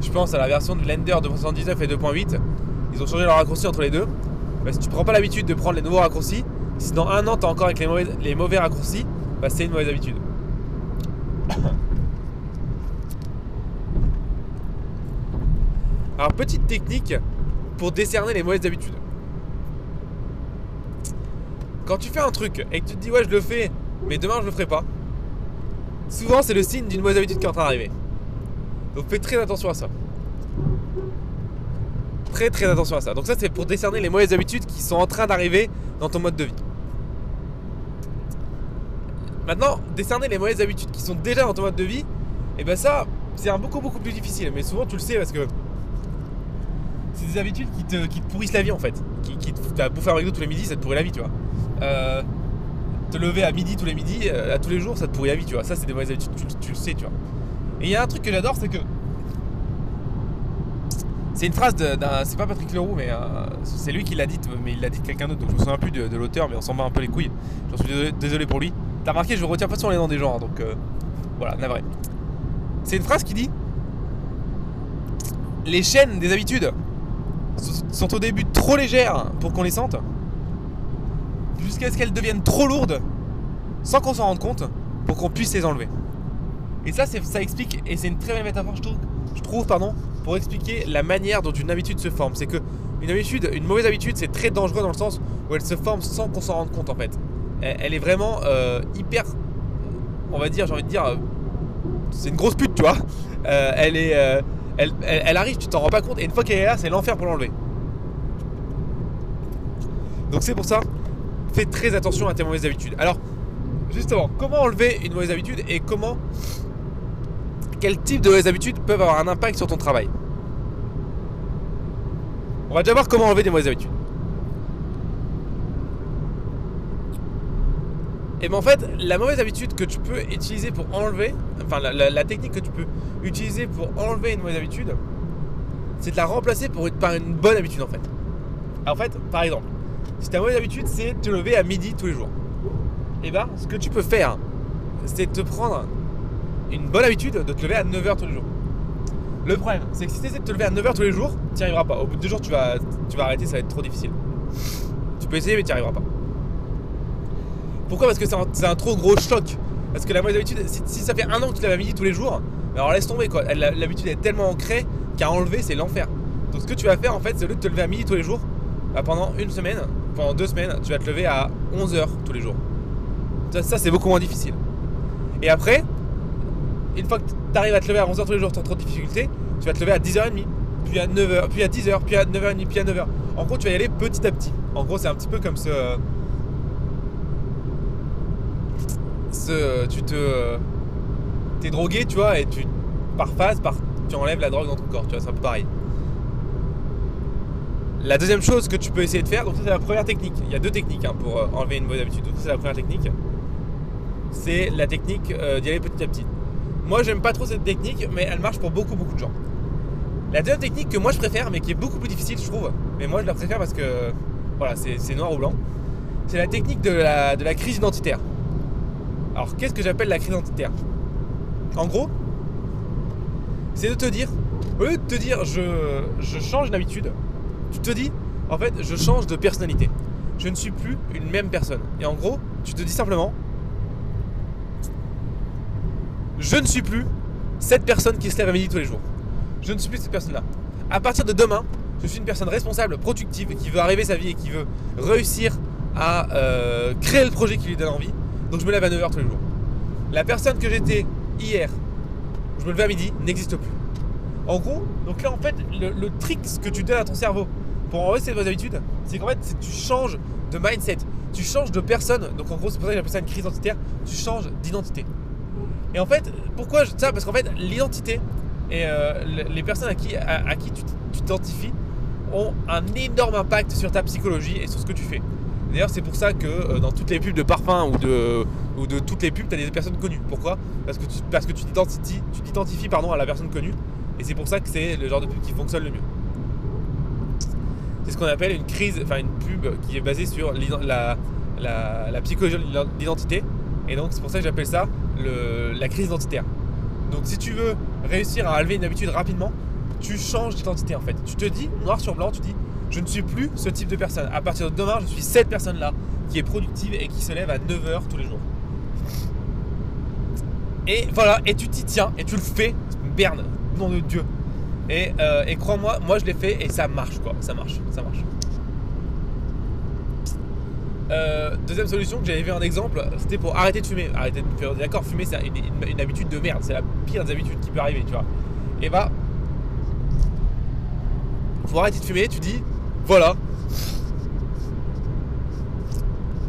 Speaker 1: Je pense à la version de Blender 2.79 et 2.8. Ils ont changé leurs raccourcis entre les deux. Bah, si tu prends pas l'habitude de prendre les nouveaux raccourcis, si dans un an tu encore avec les mauvais, les mauvais raccourcis, bah, c'est une mauvaise habitude. Alors, petite technique pour décerner les mauvaises habitudes. Quand tu fais un truc et que tu te dis ouais je le fais, mais demain je le ferai pas, souvent c'est le signe d'une mauvaise habitude qui est en train d'arriver. Donc fais très attention à ça. Très très attention à ça. Donc ça c'est pour décerner les mauvaises habitudes qui sont en train d'arriver dans ton mode de vie. Maintenant, décerner les mauvaises habitudes qui sont déjà dans ton mode de vie, et eh ben ça, c'est beaucoup beaucoup plus difficile. Mais souvent tu le sais parce que c'est des habitudes qui te, qui pourrissent la vie en fait. Qui, qui te, bouffer un McDo tous les midis, ça te pourrit la vie, tu vois. Euh, te lever à midi tous les midis, euh, à tous les jours, ça te pourrit la vie, tu vois. Ça, c'est des mauvaises habitudes, tu, le sais, tu vois. Et il y a un truc que j'adore, c'est que. C'est une phrase d'un. C'est pas Patrick Leroux, mais euh, c'est lui qui l'a dit, mais il l'a dit de quelqu'un d'autre, donc je me souviens plus de, l'auteur, mais on s'en bat un peu les couilles. J'en suis désolé, pour lui. T'as remarqué, je retiens pas sur les noms des gens, hein, donc voilà, navré. C'est une phrase qui dit Les chaînes des habitudes sont au début trop légères pour qu'on les sente, jusqu'à ce qu'elles deviennent trop lourdes, sans qu'on s'en rende compte, pour qu'on puisse les enlever. Et ça, ça explique, et c'est une très belle métaphore, je trouve, pour expliquer la manière dont une habitude se forme. C'est que une habitude, une mauvaise habitude, c'est très dangereux dans le sens où elle se forme sans qu'on s'en rende compte en fait. Elle, est vraiment euh, hyper, on va dire, j'ai envie de dire, euh, c'est une grosse pute, tu vois. Euh, elle est elle, arrive, tu t'en rends pas compte, et une fois qu'elle est là, c'est l'enfer pour l'enlever. Donc c'est pour ça, fais très attention à tes mauvaises habitudes. Alors, justement, comment enlever une mauvaise habitude et comment. Quel type de mauvaises habitudes peuvent avoir un impact sur ton travail? On va déjà voir comment enlever des mauvaises habitudes. Et bien en fait, la mauvaise habitude que tu peux utiliser pour enlever, enfin la, technique que tu peux utiliser pour enlever une mauvaise habitude, c'est de la remplacer pour, par une bonne habitude en fait. En fait, par exemple, si ta mauvaise habitude c'est te lever à midi tous les jours, et eh bien ce que tu peux faire, c'est te prendre une bonne habitude de te lever à 9h tous les jours. Le problème, c'est que si tu essaies de te lever à 9h tous les jours, tu n'y arriveras pas. Au bout de deux jours, tu vas, tu vas arrêter, ça va être trop difficile. Tu peux essayer, mais tu n'y arriveras pas. Pourquoi? Parce que c'est un, trop gros choc. Parce que la mauvaise habitude, si, ça fait un an que tu lèves à midi tous les jours, alors laisse tomber quoi. L'habitude est tellement ancrée qu'à enlever, c'est l'enfer. Donc ce que tu vas faire en fait, c'est au lieu de te lever à midi tous les jours, bah, pendant une semaine, pendant deux semaines, tu vas te lever à 11h tous les jours. Ça, c'est beaucoup moins difficile. Et après, une fois que tu arrives à te lever à 11h tous les jours sans trop de difficultés, tu vas te lever à 10h30, puis à 9h, puis à 10h, puis à 9h30, puis à 9h. En gros, tu vas y aller petit à petit. En gros, c'est un petit peu comme ce. ce tu te. T'es drogué, tu vois, et tu. Par phase, par, tu enlèves la drogue dans ton corps, tu vois, c'est un peu pareil. La deuxième chose que tu peux essayer de faire, donc ça c'est la première technique. Il y a deux techniques hein, pour euh, enlever une mauvaise habitude. Donc ça c'est la première technique. C'est la technique euh, d'y aller petit à petit. Moi j'aime pas trop cette technique, mais elle marche pour beaucoup beaucoup de gens. La deuxième technique que moi je préfère, mais qui est beaucoup plus difficile je trouve, mais moi je la préfère parce que voilà c'est noir ou blanc, c'est la technique de la, de la crise identitaire. Alors qu'est-ce que j'appelle la crise identitaire? En gros, c'est de te dire, au lieu de te dire je, je change d'habitude, tu te dis, en fait, je change de personnalité. Je ne suis plus une même personne. Et en gros, tu te dis simplement, je ne suis plus cette personne qui se lève à midi tous les jours. Je ne suis plus cette personne-là. À partir de demain, je suis une personne responsable, productive, qui veut arriver sa vie et qui veut réussir à euh, créer le projet qui lui donne envie. Donc je me lève à 9h tous les jours. La personne que j'étais hier, je me levais à midi, n'existe plus. En gros, donc là en fait, le, le trick que tu donnes à ton cerveau pour enlever ces bonnes habitudes, c'est qu'en fait, tu changes de mindset, tu changes de personne. Donc en gros, c'est pour ça que j'appelle ça une crise identitaire. Tu changes d'identité. Et en fait, pourquoi je ça? Parce qu'en fait, l'identité et euh, les personnes à qui, à, qui tu t'identifies ont un énorme impact sur ta psychologie et sur ce que tu fais. D'ailleurs, c'est pour ça que euh, dans toutes les pubs de parfum ou de, ou de toutes les pubs, tu as des personnes connues. Pourquoi? Parce que tu t'identifies à la personne connue. Et c'est pour ça que c'est le genre de pub qui fonctionne le mieux. C'est ce qu'on appelle une crise, enfin une pub qui est basée sur la, la, psychologie de l'identité. Et donc c'est pour ça que j'appelle ça la crise identitaire. Donc si tu veux réussir à enlever une habitude rapidement, tu changes d'identité en fait. Tu te dis, noir sur blanc, tu dis, je ne suis plus ce type de personne. À partir de demain, je suis cette personne-là qui est productive et qui se lève à 9h tous les jours. Et voilà, et tu t'y tiens et tu le fais, merde, nom de Dieu. Euh, et, crois-moi, moi je l'ai fait et ça marche quoi. Ça marche, ça marche. Euh, deuxième solution que j'avais vu un exemple, c'était pour arrêter de fumer. Arrêter de fumer. D'accord, fumer c'est une, habitude de merde, c'est la pire des habitudes qui peut arriver, tu vois. Et bah, pour arrêter de fumer, tu dis, voilà.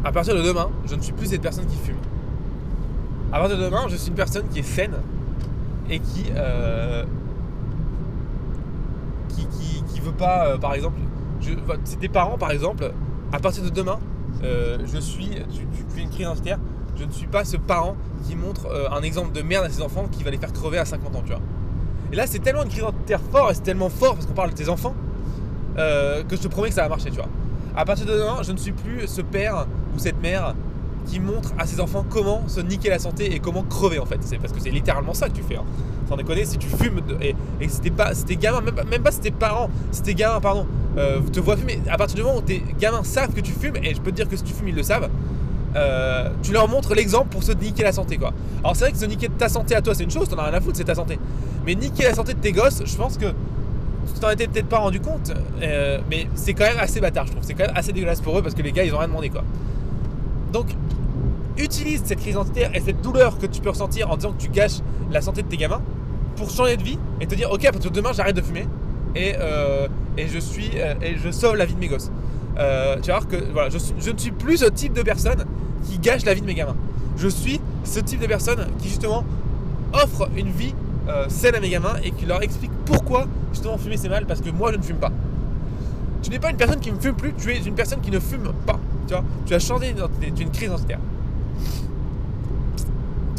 Speaker 1: À partir de demain, je ne suis plus cette personne qui fume. À partir de demain, je suis une personne qui est saine et qui euh, qui, veut pas, euh, par exemple, c'est tes parents, par exemple, à partir de demain, euh, je suis, tu, fais une crise je ne suis pas ce parent qui montre euh, un exemple de merde à ses enfants qui va les faire crever à 50 ans, tu vois. Et là, c'est tellement une crise identitaire fort et c'est tellement fort parce qu'on parle de tes enfants que je te promets que ça va marcher, tu vois. À partir de demain, je ne suis plus ce père ou cette mère qui montre à ses enfants comment se niquer la santé et comment crever en fait. C'est parce que c'est littéralement ça que tu fais. Hein. Sans déconner, si tu fumes et, et c'était pas, c'était gamin, même, même pas c'était parents, c'était gamin, pardon, euh, te voient fumer. À partir du moment où tes gamins savent que tu fumes, et je peux te dire que si tu fumes, ils le savent. Euh, tu leur montres l'exemple pour se niquer la santé quoi. Alors c'est vrai que se niquer ta santé à toi c'est une chose, t'en as rien à foutre, c'est ta santé. Mais niquer la santé de tes gosses, je pense que tu t'en étais peut-être pas rendu compte, euh, mais c'est quand même assez bâtard je trouve. C'est quand même assez dégueulasse pour eux parce que les gars ils ont rien demandé quoi. Donc utilise cette crise identitaire et cette douleur que tu peux ressentir en disant que tu gâches la santé de tes gamins pour changer de vie et te dire ok à partir de demain j'arrête de fumer et, euh, je suis euh, et je sauve la vie de mes gosses. Euh, tu vas que voilà, je, ne suis plus ce type de personne qui gâche la vie de mes gamins. Je suis ce type de personne qui justement offre une vie saine à mes gamins et qui leur explique pourquoi justement fumer c'est mal parce que moi je ne fume pas. Tu n'es pas une personne qui ne fume plus, tu es une personne qui ne fume pas. Tu vois, tu as changé d'identité, tu es une crise identitaire.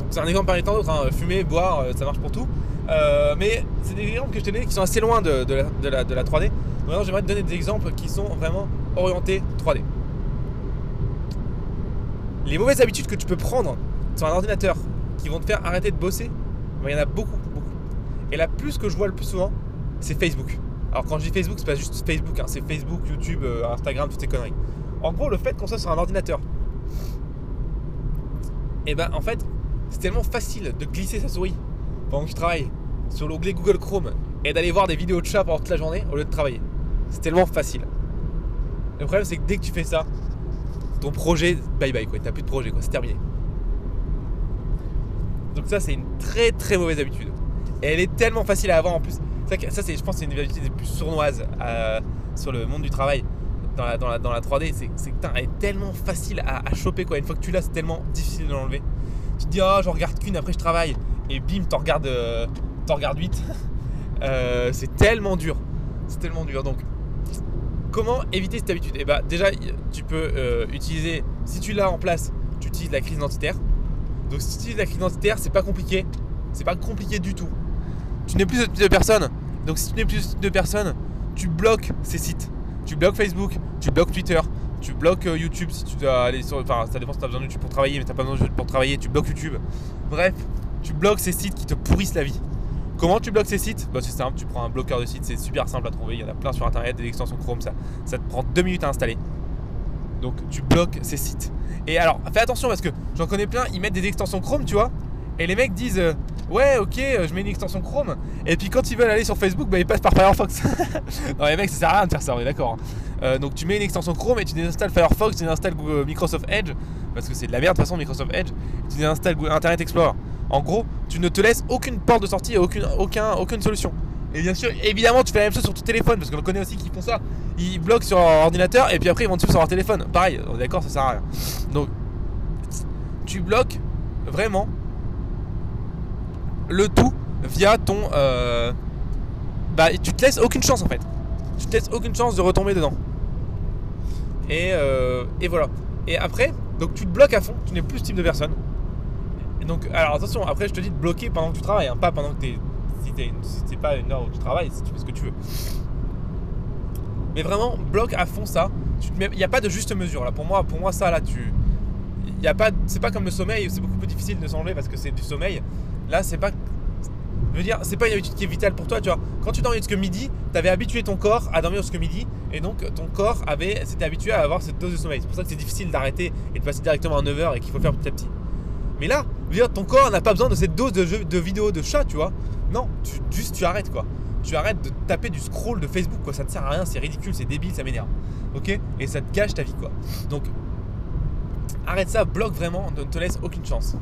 Speaker 1: C'est un exemple parmi tant d'autres, hein. fumer, boire, ça marche pour tout. Euh, mais c'est des exemples que je t'ai donnés qui sont assez loin de, la, 3D. Maintenant, j'aimerais te donner des exemples qui sont vraiment orientés 3D. Les mauvaises habitudes que tu peux prendre sur un ordinateur qui vont te faire arrêter de bosser, il y en a beaucoup, beaucoup. Et la plus que je vois le plus souvent, c'est Facebook. Alors quand je dis Facebook, c'est pas juste Facebook, hein. c'est Facebook, YouTube, euh, Instagram, toutes ces conneries. En gros, le fait qu'on soit sur un ordinateur, et eh ben en fait, c'est tellement facile de glisser sa souris pendant que tu travailles sur l'onglet Google Chrome et d'aller voir des vidéos de chat pendant toute la journée au lieu de travailler. C'est tellement facile. Le problème, c'est que dès que tu fais ça, ton projet, bye bye quoi. T'as plus de projet quoi. C'est terminé. Donc ça, c'est une très très mauvaise habitude. Et elle est tellement facile à avoir en plus. Ça, c'est, je pense, c'est une des habitudes les plus sournoises euh, sur le monde du travail dans la, dans la, dans la 3D. C'est, c'est elle est tellement facile à, choper quoi. Une fois que tu l'as, c'est tellement difficile de l'enlever. Tu te dis, oh, j'en regarde qu'une, après je travaille. Et bim, t'en regardes, euh, t'en regardes 8. Euh, c'est tellement dur. C'est tellement dur. Donc, comment éviter cette habitude? Eh bah, déjà, tu peux utiliser, si tu l'as en place, tu utilises la crise identitaire. Donc, si tu utilises la crise identitaire, c'est pas compliqué. C'est pas compliqué du tout. Tu n'es plus de personne. Donc, si tu n'es plus de personne, tu bloques ces sites. Tu bloques Facebook, tu bloques Twitter, tu bloques euh, YouTube si tu dois aller sur. Enfin, ça dépend si tu as besoin de YouTube pour travailler, mais tu n'as pas besoin de YouTube pour travailler, tu bloques YouTube. Bref, tu bloques ces sites qui te pourrissent la vie. Comment tu bloques ces sites bah, C'est simple, tu prends un bloqueur de sites, c'est super simple à trouver. Il y en a plein sur internet, des extensions Chrome, ça, te prend deux minutes à installer. Donc tu bloques ces sites. Et alors, fais attention parce que j'en connais plein, ils mettent des extensions Chrome, tu vois, et les mecs disent euh, Ouais, ok, euh, je mets une extension Chrome. Et puis quand ils veulent aller sur Facebook, bah, ils passent par Firefox. non, les mecs, ça sert à rien de faire ça, on est d'accord. Hein. Euh, donc tu mets une extension Chrome et tu désinstalles Firefox, tu désinstalles Microsoft Edge, parce que c'est de la merde de toute façon, Microsoft Edge. Tu désinstalles Internet Explorer. En gros, tu ne te laisses aucune porte de sortie aucune, aucun, aucune solution. Et bien sûr, évidemment, tu fais la même chose sur ton téléphone, parce qu'on connaît aussi qui font ça. Ils bloquent sur leur ordinateur et puis après ils vont dessus sur leur téléphone. Pareil, d'accord, ça sert à rien. Donc, tu bloques vraiment le tout via ton. Euh, bah, tu te laisses aucune chance en fait. Tu te laisses aucune chance de retomber dedans. Et, euh, et voilà. Et après, donc tu te bloques à fond, tu n'es plus ce type de personne. Donc, alors attention, après je te dis de bloquer pendant que tu travailles, hein, pas pendant que tu es. Si, c'est pas une heure où tu travailles, si tu fais ce que tu veux. Mais vraiment, bloque à fond ça. Il n'y a pas de juste mesure là. Pour moi, pour moi ça là, tu. Y a pas, c'est pas comme le sommeil, c'est beaucoup plus difficile de s'enlever parce que c'est du sommeil. Là, c'est pas. Je veux dire, c'est pas une habitude qui est vitale pour toi, tu vois. Quand tu dors jusqu'à midi, tu avais habitué ton corps à dormir jusqu'à midi, et donc ton corps avait, s'était habitué à avoir cette dose de sommeil. C'est pour ça que c'est difficile d'arrêter et de passer directement à 9h et qu'il faut faire petit à petit. Mais là, dire, ton corps n'a pas besoin de cette dose de, jeu, de vidéo de chat, tu vois. Non, tu, juste tu arrêtes quoi. Tu arrêtes de taper du scroll de Facebook quoi. Ça ne sert à rien, c'est ridicule, c'est débile, ça m'énerve. Ok? Et ça te gâche ta vie quoi. Donc, arrête ça, bloque vraiment, ne te laisse aucune chance.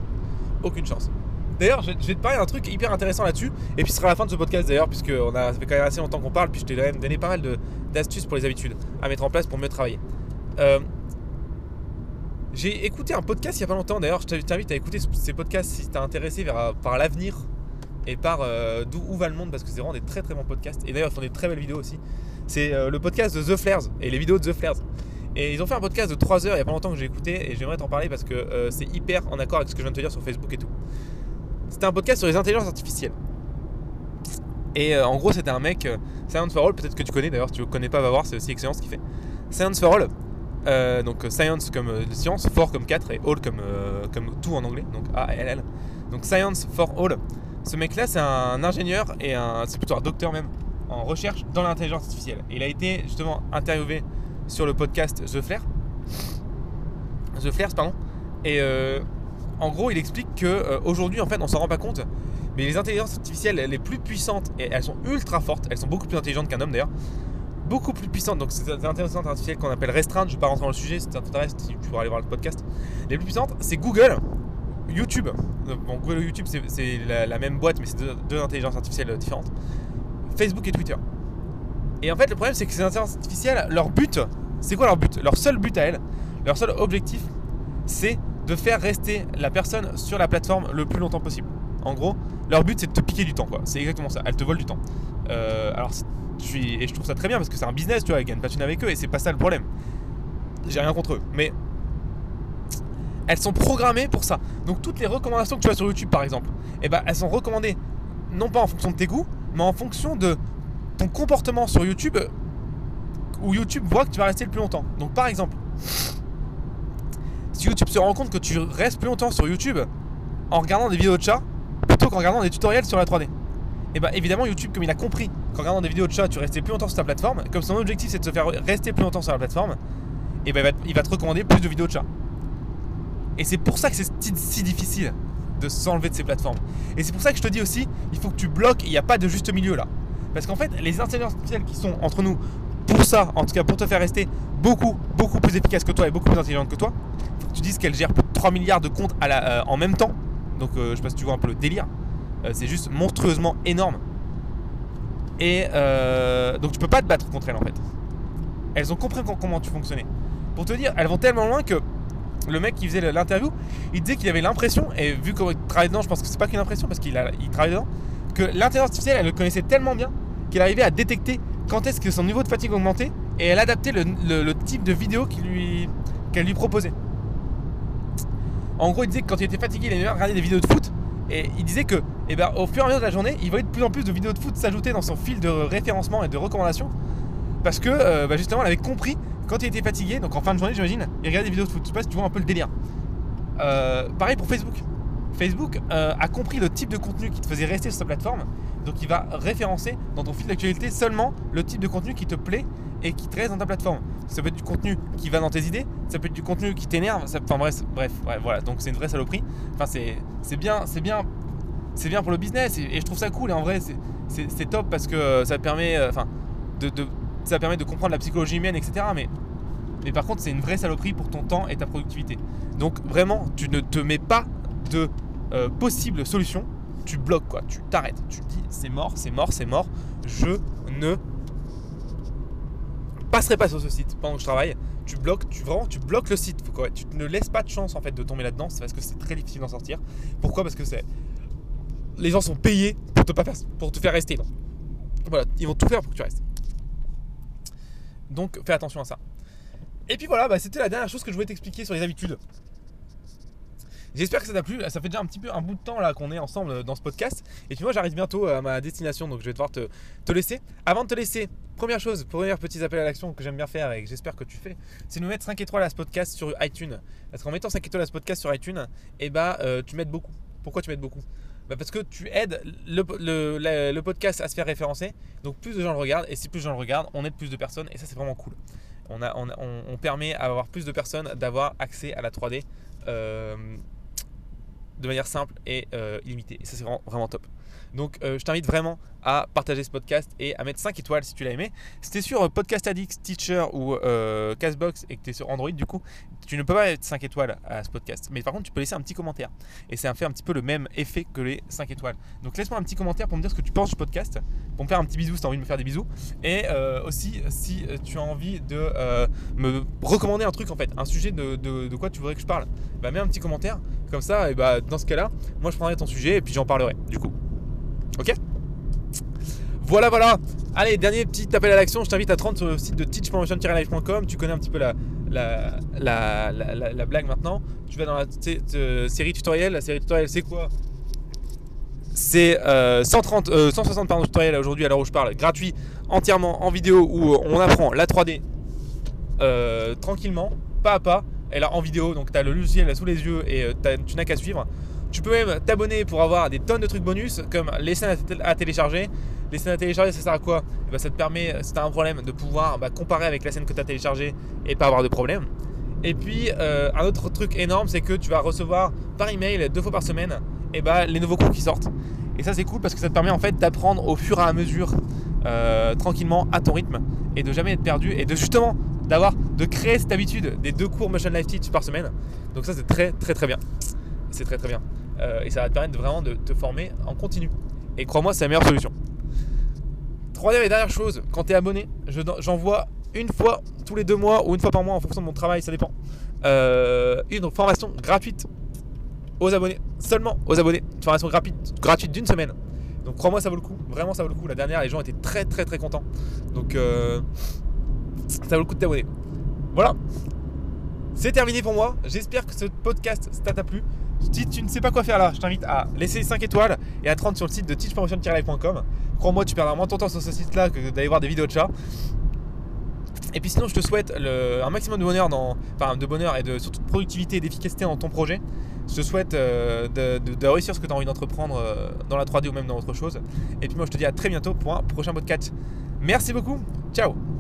Speaker 1: Aucune chance. D'ailleurs, je, vais te parler d'un truc hyper intéressant là-dessus. Et puis ce sera la fin de ce podcast d'ailleurs, puisque a, ça fait quand même assez longtemps qu'on parle. Puis je t'ai donné pas mal d'astuces pour les habitudes à mettre en place pour mieux travailler. Euh, j'ai écouté un podcast il y a pas longtemps. D'ailleurs, je t'invite à écouter ces podcasts si t'es intéressé vers, par l'avenir et par euh, d'où où va le monde, parce que c'est vraiment des très très bons podcasts. Et d'ailleurs, ils font des très belles vidéos aussi. C'est euh, le podcast de The Flares et les vidéos de The Flares. Et ils ont fait un podcast de 3 heures il y a pas longtemps que j'ai écouté et j'aimerais t'en parler parce que c'est hyper en accord avec ce que je viens de te dire sur Facebook et tout. C'était un podcast sur les intelligences artificielles. Et euh, en gros, c'était un mec, euh, Science for All, peut-être que tu connais d'ailleurs, si tu ne connais pas, va voir, c'est aussi excellent ce qu'il fait. Science for All, euh, donc Science comme science, for comme 4 et All comme, comme tout en anglais, donc A-L-L. Donc Science for All. Ce mec-là, c'est un ingénieur et un, c'est plutôt un docteur même en recherche dans l'intelligence artificielle. Et il a été justement interviewé sur le podcast The Flare. The Flares, pardon. Et en gros, il explique que euh, aujourd'hui, en fait, on s'en rend pas compte, mais les intelligences artificielles les plus puissantes, et elles sont ultra fortes, elles sont beaucoup plus intelligentes qu'un homme d'ailleurs, beaucoup plus puissantes. Donc, ces intelligences artificielles qu'on appelle restreintes, je ne vais pas rentrer dans le sujet, si ça t'intéresse, tu pourras aller voir le podcast. Les plus puissantes, c'est Google, YouTube. Bon, Google et YouTube, c'est la, même boîte, mais c'est deux, intelligences artificielles différentes. Facebook et Twitter. Et en fait, le problème, c'est que ces intelligences artificielles, leur but, c'est quoi leur but? Leur seul but à elles, leur seul objectif, c'est de faire rester la personne sur la plateforme le plus longtemps possible. En gros, leur but c'est de te piquer du temps, quoi. C'est exactement ça. Elles te volent du temps. Euh, alors, et je trouve ça très bien parce que c'est un business, tu vois, ils gagnent pas avec eux et c'est pas ça le problème. J'ai rien contre eux, mais elles sont programmées pour ça. Donc toutes les recommandations que tu as sur YouTube, par exemple, eh ben, elles sont recommandées non pas en fonction de tes goûts, mais en fonction de ton comportement sur YouTube, où YouTube voit que tu vas rester le plus longtemps. Donc par exemple, si YouTube se rend compte que tu restes plus longtemps sur YouTube en regardant des vidéos de chat plutôt qu'en regardant des tutoriels sur la 3D, et eh ben, évidemment YouTube comme il a compris qu'en regardant des vidéos de chat tu restais plus longtemps sur ta plateforme, comme son objectif c'est de se faire rester plus longtemps sur la plateforme, et ben il va te recommander plus de vidéos de chat. Et c'est pour ça que c'est si difficile de s'enlever de ces plateformes. Et c'est pour ça que je te dis aussi, il faut que tu bloques, il n'y a pas de juste milieu là. Parce qu'en fait, les intelligences artificielles qui sont entre nous, pour ça, en tout cas pour te faire rester beaucoup, beaucoup plus efficace que toi et beaucoup plus intelligente que toi, tu dises qu'elles gèrent plus de 3 milliards de comptes à la, euh, en même temps. Donc euh, je sais pas si tu vois un peu le délire. Euh, c'est juste monstrueusement énorme. Et donc tu peux pas te battre contre elles en fait. Elles ont compris comment tu fonctionnais. Pour te dire, elles vont tellement loin que le mec qui faisait l'interview, il disait qu'il avait l'impression, et vu qu'il travaille dedans, je pense que c'est pas qu'une impression parce qu'il il travaille dedans, que l'intelligence artificielle, elle le connaissait tellement bien qu'elle arrivait à détecter quand est-ce que son niveau de fatigue augmentait et elle adaptait le, type de vidéo qu'elle lui, lui proposait. En gros, il disait que quand il était fatigué, il aimait regarder des vidéos de foot. Et il disait que, eh ben, au fur et à mesure de la journée, il voyait de plus en plus de vidéos de foot s'ajouter dans son fil de référencement et de recommandation. Parce que, euh, bah, justement, elle avait compris quand il était fatigué, donc en fin de journée, j'imagine, il regardait des vidéos de foot. Je sais pas si tu vois un peu le délire. Euh, pareil pour Facebook. Facebook euh, a compris le type de contenu qui te faisait rester sur sa plateforme. Donc il va référencer dans ton fil d'actualité seulement le type de contenu qui te plaît et qui te reste dans ta plateforme. Ça peut être du contenu qui va dans tes idées, ça peut être du contenu qui t'énerve, enfin bref, bref voilà, donc c'est une vraie saloperie. Enfin c'est bien, c'est bien, c'est bien pour le business et, je trouve ça cool et en vrai c'est top parce que ça permet, euh, enfin, de, ça permet de comprendre la psychologie humaine, etc. Mais, mais par contre c'est une vraie saloperie pour ton temps et ta productivité. Donc vraiment, tu ne te mets pas de euh, possible solution, tu bloques quoi, tu t'arrêtes, tu dis c'est mort, c'est mort, c'est mort, je ne passerai pas sur ce site pendant que je travaille. Tu bloques, tu vraiment, tu bloques le site. Tu ne laisses pas de chance en fait de tomber là-dedans, c'est parce que c'est très difficile d'en sortir. Pourquoi? Parce que c'est les gens sont payés pour te pas faire, pour te faire rester. Voilà, ils vont tout faire pour que tu restes. Donc fais attention à ça. Et puis voilà, bah, c'était la dernière chose que je voulais t'expliquer sur les habitudes. J'espère que ça t'a plu. Ça fait déjà un petit peu un bout de temps là qu'on est ensemble dans ce podcast. Et puis moi j'arrive bientôt à ma destination donc je vais devoir te, te laisser. Avant de te laisser, première chose, premier petit appel à l'action que j'aime bien faire et que j'espère que tu fais, c'est de nous mettre 5 étoiles à ce podcast sur iTunes. Parce qu'en mettant 5 étoiles à ce podcast sur iTunes, eh bah euh, tu m'aides beaucoup. Pourquoi tu m'aides beaucoup? Bah parce que tu aides le, le, podcast à se faire référencer, donc plus de gens le regardent, et si plus de gens le regardent, on aide plus de personnes, et ça c'est vraiment cool. On, a, on, permet à avoir plus de personnes d'avoir accès à la 3D euh, de manière simple et euh, illimitée. Et ça, c'est vraiment, top. Donc, euh, je t'invite vraiment à partager ce podcast et à mettre 5 étoiles si tu l'as aimé. Si tu es sur euh, Podcast Addict, Teacher ou euh, Castbox et que tu es sur Android, du coup, tu ne peux pas mettre 5 étoiles à ce podcast. Mais par contre, tu peux laisser un petit commentaire. Et ça fait un petit peu le même effet que les 5 étoiles. Donc, laisse-moi un petit commentaire pour me dire ce que tu penses du podcast, pour me faire un petit bisou si tu as envie de me faire des bisous. Et euh, aussi, si tu as envie de me recommander un truc, en fait, un sujet de, de, quoi tu voudrais que je parle, bah, mets un petit commentaire. Comme ça, et bah, dans ce cas-là, moi, je prendrai ton sujet et puis j'en parlerai, du coup. Ok? Voilà, voilà. Allez, dernier petit appel à l'action. Je t'invite à te rendre sur le site de teachpromotion-live.com. Tu connais un petit peu la, la, la, la, blague maintenant. Tu vas dans la série tutoriel. La série tutoriel, c'est quoi? C'est 130, euh, 160 euh, tutoriels aujourd'hui à l'heure où je parle, gratuit, entièrement en vidéo où on apprend la 3D euh, tranquillement, pas à pas. Et là en vidéo, donc tu as le logiciel sous les yeux et tu n'as qu'à suivre. Tu peux même t'abonner pour avoir des tonnes de trucs bonus comme les scènes à, télécharger. Les scènes à télécharger, ça sert à quoi? Eh ben, Ça te permet, si tu as un problème, de pouvoir bah, comparer avec la scène que tu as téléchargée et pas avoir de problème. Et puis, euh, un autre truc énorme, c'est que tu vas recevoir par email deux fois par semaine et bah, les nouveaux cours qui sortent. Et ça, c'est cool parce que ça te permet en fait d'apprendre au fur et à mesure, euh, tranquillement, à ton rythme et de jamais être perdu et de justement d'avoir, de créer cette habitude des deux cours Motion Life Teach par semaine. Donc, ça, c'est très, très, très bien. C'est très, très bien. Euh, et ça va te permettre vraiment de te former en continu. Et crois-moi, c'est la meilleure solution. Troisième et dernière chose, quand tu es abonné, j'envoie une fois tous les deux mois ou une fois par mois en fonction de mon travail, ça dépend. Euh, une formation gratuite aux abonnés, seulement aux abonnés. Formation gratuite, gratuite d'une semaine. Donc crois-moi, ça vaut le coup. Vraiment, ça vaut le coup. La dernière, les gens étaient très très très contents. Donc euh, ça vaut le coup de t'abonner. Voilà. C'est terminé pour moi. J'espère que ce podcast t'a plu. Si tu ne sais pas quoi faire là, je t'invite à laisser 5 étoiles et à te rendre sur le site de teachpromotion-live.com. Crois-moi, tu perdras moins ton temps sur ce site-là que d'aller voir des vidéos de chat. Et puis sinon, je te souhaite un maximum de bonheur, dans, de bonheur et de, surtout de productivité et d'efficacité dans ton projet. Je te souhaite euh, de, réussir ce que tu as envie d'entreprendre euh, dans la 3D ou même dans autre chose. Et puis moi, je te dis à très bientôt pour un prochain podcast. Merci beaucoup. Ciao